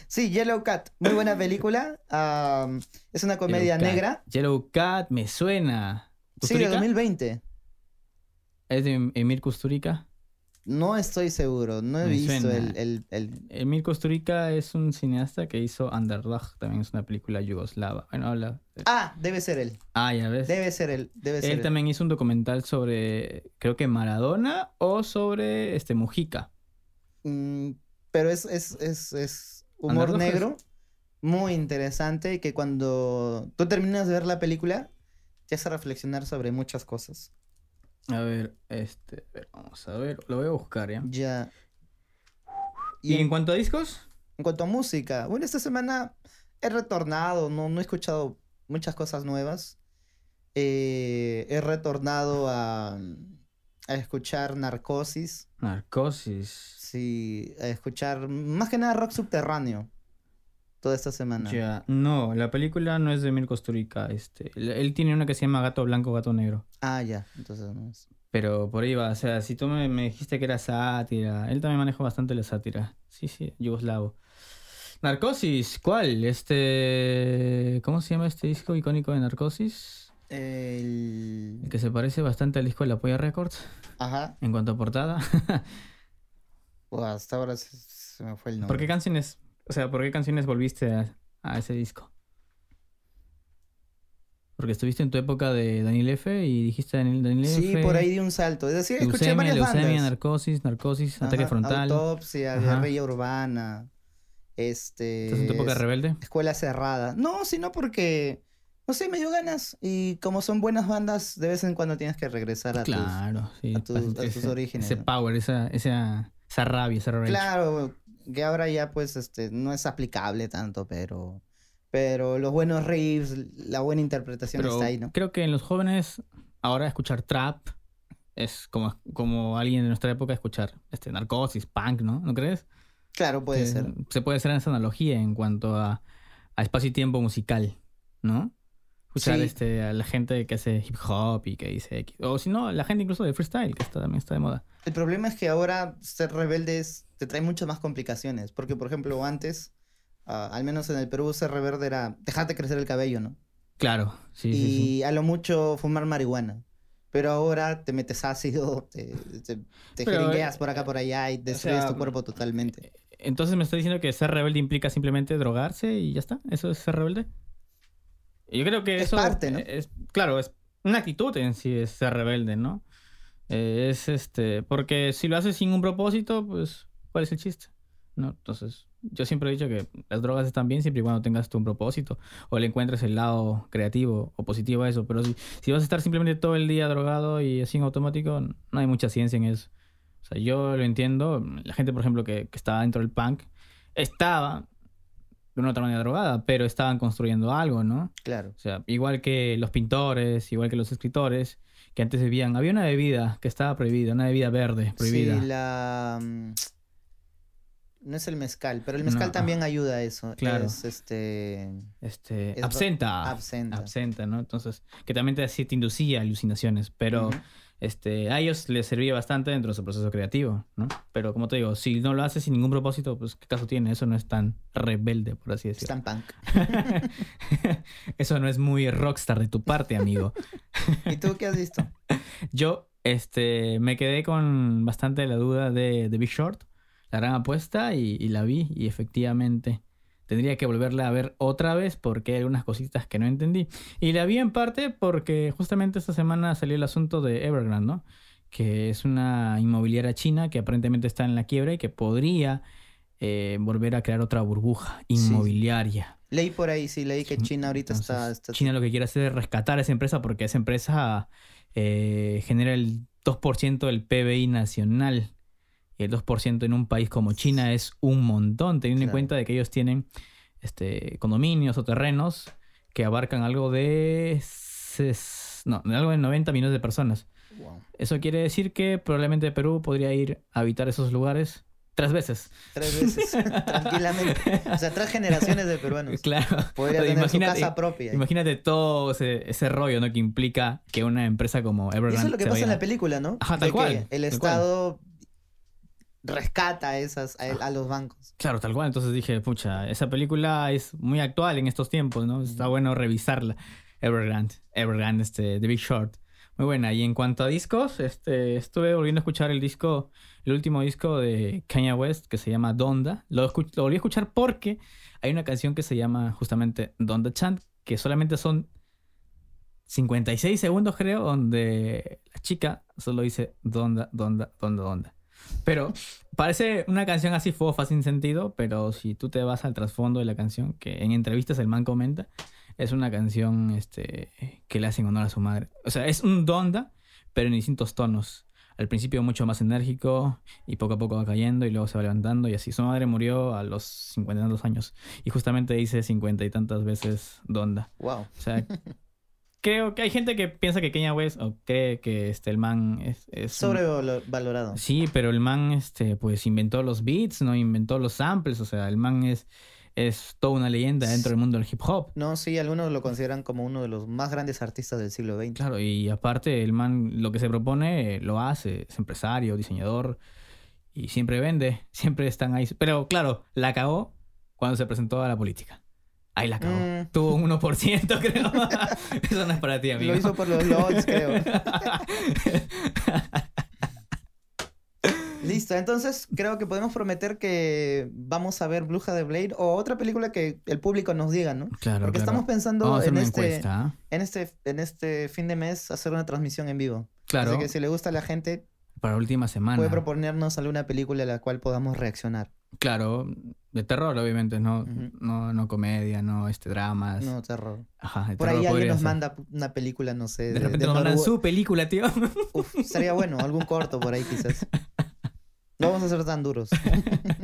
S1: Sí, Yellow Cat, muy buena película. Es una comedia
S2: Yellow Cat.
S1: negra.
S2: Yellow Cat, me suena.
S1: Sí, de
S2: ¿Kusturica?
S1: 2020.
S2: ¿Es de Emir Kusturica?
S1: No estoy seguro, no he
S2: Me
S1: visto el, el, el-
S2: Emir Kusturica es un cineasta que hizo Underdog, también es una película yugoslava. Bueno, habla.
S1: Ah, debe ser él.
S2: Ah, ya ves.
S1: Debe ser él. Debe ser
S2: Él
S1: él.
S2: también hizo un documental sobre, creo que Maradona o sobre este Mujica.
S1: Mm, pero es, es, es, es humor
S2: es-
S1: negro, muy interesante, y que cuando tú terminas de ver la película, te hace reflexionar sobre muchas cosas.
S2: A ver, este, vamos a ver, lo voy a buscar ya.
S1: Ya.
S2: ¿Y,
S1: Y
S2: en
S1: en,
S2: cuanto a discos?
S1: en cuanto a música, bueno, esta semana he retornado, no, no he escuchado muchas cosas nuevas. Eh, he retornado a, a escuchar Narcosis,
S2: Narcosis.
S1: sí, a escuchar más que nada rock subterráneo toda esta semana.
S2: Ya, no, la película no es de Emir Kusturica, este, él, él tiene una que se llama Gato Blanco, Gato Negro.
S1: Ah, ya, entonces no es.
S2: Pero por ahí va, o sea, si tú me, me dijiste que era sátira, él también maneja bastante la sátira. Sí, sí, yugoslavo. Narcosis, ¿cuál? Este, ¿cómo se llama este disco icónico de Narcosis?
S1: El...
S2: El que se parece bastante al disco de La Polla Records
S1: Ajá.
S2: en cuanto a portada.
S1: Hasta ahora se, se me fue el nombre.
S2: ¿Por qué canciones, o sea, por qué canciones volviste a, a ese disco? Porque estuviste en tu época de Daniel F y dijiste Daniel, Daniel
S1: Sí,
S2: F.
S1: por ahí di un salto. Es decir, escuché
S2: Leucemia,
S1: varias
S2: leucemia,
S1: bandas.
S2: narcosis, narcosis, ataque frontal.
S1: Autopsia,
S2: Ajá.
S1: guerrilla urbana. Este.
S2: ¿Estás en tu época
S1: es-
S2: rebelde?
S1: Escuela cerrada. No, sino porque. No sé, me dio ganas. Y como son buenas bandas, de vez en cuando tienes que regresar a tus.
S2: Sí.
S1: a tus- a
S2: ese-
S1: orígenes,
S2: Ese
S1: ¿no?
S2: power, esa, esa, esa rabia, esa rage.
S1: Claro, que ahora ya, pues, este, no es aplicable tanto, pero. Pero los buenos riffs, la buena interpretación
S2: Pero
S1: está ahí, ¿no?
S2: creo que en los jóvenes ahora escuchar trap es como, como alguien de nuestra época escuchar este narcosis, punk, ¿no? ¿No crees?
S1: Claro, puede
S2: Que
S1: ser.
S2: Se puede hacer esa analogía en cuanto a, a espacio y tiempo musical, ¿no? Escuchar
S1: Sí.
S2: este, a la gente que hace hip hop y que dice X. O si no, la gente incluso de freestyle, que está, también está de moda.
S1: El problema es que ahora ser rebelde es- te trae muchas más complicaciones. Porque, por ejemplo, antes, ah, al menos en el Perú, ser rebelde era dejarte crecer el cabello, ¿no?
S2: Claro, sí,
S1: y
S2: sí, sí.
S1: a lo mucho fumar marihuana. Pero ahora te metes ácido, te, te, te
S2: Pero,
S1: por acá, por allá y destruyes
S2: sea,
S1: tu cuerpo totalmente.
S2: Entonces me está diciendo que ser rebelde implica simplemente drogarse y ya está. ¿Eso es ser rebelde? Yo creo que
S1: Es
S2: eso
S1: parte, ¿no?
S2: es claro, es una actitud en sí es ser rebelde, ¿no? Eh, es este, porque si lo haces sin un propósito, pues ¿cuál es el chiste? ¿No? Entonces, yo siempre he dicho que las drogas están bien siempre y cuando tengas tú un propósito o le encuentres el lado creativo o positivo a eso, pero si, si vas a estar simplemente todo el día drogado y así en automático, no hay mucha ciencia en eso. O sea, yo lo entiendo. La gente, por ejemplo, que, que estaba dentro del punk, estaba de una otra manera drogada, pero estaban construyendo algo, ¿no?
S1: Claro.
S2: O sea, igual que los pintores, igual que los escritores, que antes bebían. Había una bebida que estaba prohibida, una bebida verde prohibida.
S1: Sí, la... mm, No es el mezcal, pero el mezcal
S2: No,
S1: también ayuda a eso.
S2: Claro.
S1: Es este...
S2: Este,
S1: Es
S2: absenta.
S1: absenta.
S2: Absenta, ¿no? Entonces, que también te, te inducía alucinaciones, pero. Este, a ellos les servía bastante dentro de su proceso creativo, ¿no? Pero como te digo, si no lo haces sin ningún propósito, pues ¿qué caso tiene? Eso no es tan rebelde, por así decirlo.
S1: Stan punk.
S2: Eso no es muy rockstar de tu parte, amigo.
S1: ¿Y tú qué has visto?
S2: Yo este, me quedé con bastante la duda de, Big Short, la gran apuesta, y, y la vi, y efectivamente tendría que volverla a ver otra vez porque hay algunas cositas que no entendí. Y la vi en parte porque justamente esta semana salió el asunto de Evergrande, ¿no? Que es una inmobiliaria china que aparentemente está en la quiebra y que podría eh, volver a crear otra burbuja inmobiliaria.
S1: Leí por ahí, sí, leí que China ahorita está-
S2: China lo que quiere hacer es rescatar a esa empresa porque esa empresa eh, genera el 2% del PBI nacional. Y el 2% en un país como China es un montón, teniendo en cuenta de que ellos tienen este, condominios o terrenos que abarcan algo de, ses- no, algo de 90 millones de personas.
S1: Wow.
S2: Eso quiere decir que probablemente Perú podría ir a habitar esos lugares tres veces.
S1: Tres veces, tranquilamente. O sea, tres generaciones de peruanos.
S2: Claro.
S1: Podría tener su casa propia.
S2: Imagínate todo ese, ese rollo, ¿no? Que implica que una empresa como
S1: Y
S2: Evergrande
S1: eso es lo que pasa en la película, ¿no?
S2: Ajá,
S1: De
S2: tal
S1: que
S2: cual,
S1: El
S2: tal cual.
S1: Rescata esas, a, a los bancos.
S2: Claro, tal cual. Entonces dije, pucha, esa película es muy actual en estos tiempos, ¿no? Está bueno revisarla. Evergrande, Evergrande, este, The Big Short. Muy buena. Y en cuanto a discos, este, estuve volviendo a escuchar el disco, el último disco de Kanye West que se llama Donda. Lo, lo volví a escuchar porque hay una canción que se llama justamente Donda Chant, que solamente son 56 segundos, creo, donde la chica solo dice Donda, Donda, Donda, Donda. Pero parece una canción así fofa, sin sentido, pero si tú te vas al trasfondo de la canción, que en entrevistas el man comenta, es una canción este, que le hacen honor a su madre. O sea, es un Donda, pero en distintos tonos. Al principio mucho más enérgico y poco a poco va cayendo y luego se va levantando y así. Su madre murió a los cincuenta y tantos años y justamente dice cincuenta y tantas veces Donda.
S1: Wow.
S2: O sea, creo que hay gente que piensa que Kenya West o cree que este, el man es... es un-
S1: Sobrevalorado.
S2: Sí, pero el man, este, pues inventó los beats, ¿no? Inventó los samples, o sea, el man es, es toda una leyenda dentro del mundo del hip hop.
S1: No, sí, algunos lo consideran como uno de los más grandes artistas del siglo XX.
S2: Claro, y aparte el man lo que se propone eh, lo hace, es empresario, diseñador, y siempre vende, siempre están ahí. Pero claro, la cagó cuando se presentó a la política. Ahí la cagó.
S1: Mm.
S2: Tuvo un 1%, creo. Eso no es para ti, amigo.
S1: Lo hizo por los LOLs, creo. Listo, entonces creo que podemos prometer que vamos a ver Bruja de Blade o otra película que el público nos diga, ¿no?
S2: claro,
S1: Porque
S2: claro.
S1: estamos pensando en este, en, este, en este fin de mes hacer una transmisión en vivo.
S2: Claro,
S1: Así que si le gusta a la gente,
S2: para la última semana.
S1: puede proponernos alguna película a la cual podamos reaccionar.
S2: Claro, de terror, obviamente, no, no, no comedia, no este dramas.
S1: No, terror.
S2: Ajá, de
S1: Por
S2: terror
S1: ahí alguien nos
S2: ser.
S1: manda una película, no sé.
S2: De repente nos
S1: Noruega.
S2: mandan su película, tío.
S1: Uf, estaría bueno, algún corto por ahí quizás. No vamos a ser tan duros.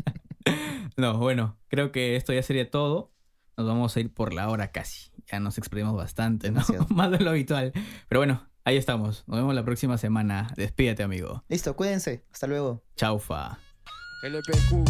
S2: no, bueno, creo que esto ya sería todo nos vamos a ir por la hora casi. Ya nos exprimimos bastante, ¿no? Más de lo habitual. Pero bueno, Ahí estamos. Nos vemos la próxima semana. Despídete, amigo.
S1: Listo, cuídense. Hasta luego.
S2: Chaufa. LPQ.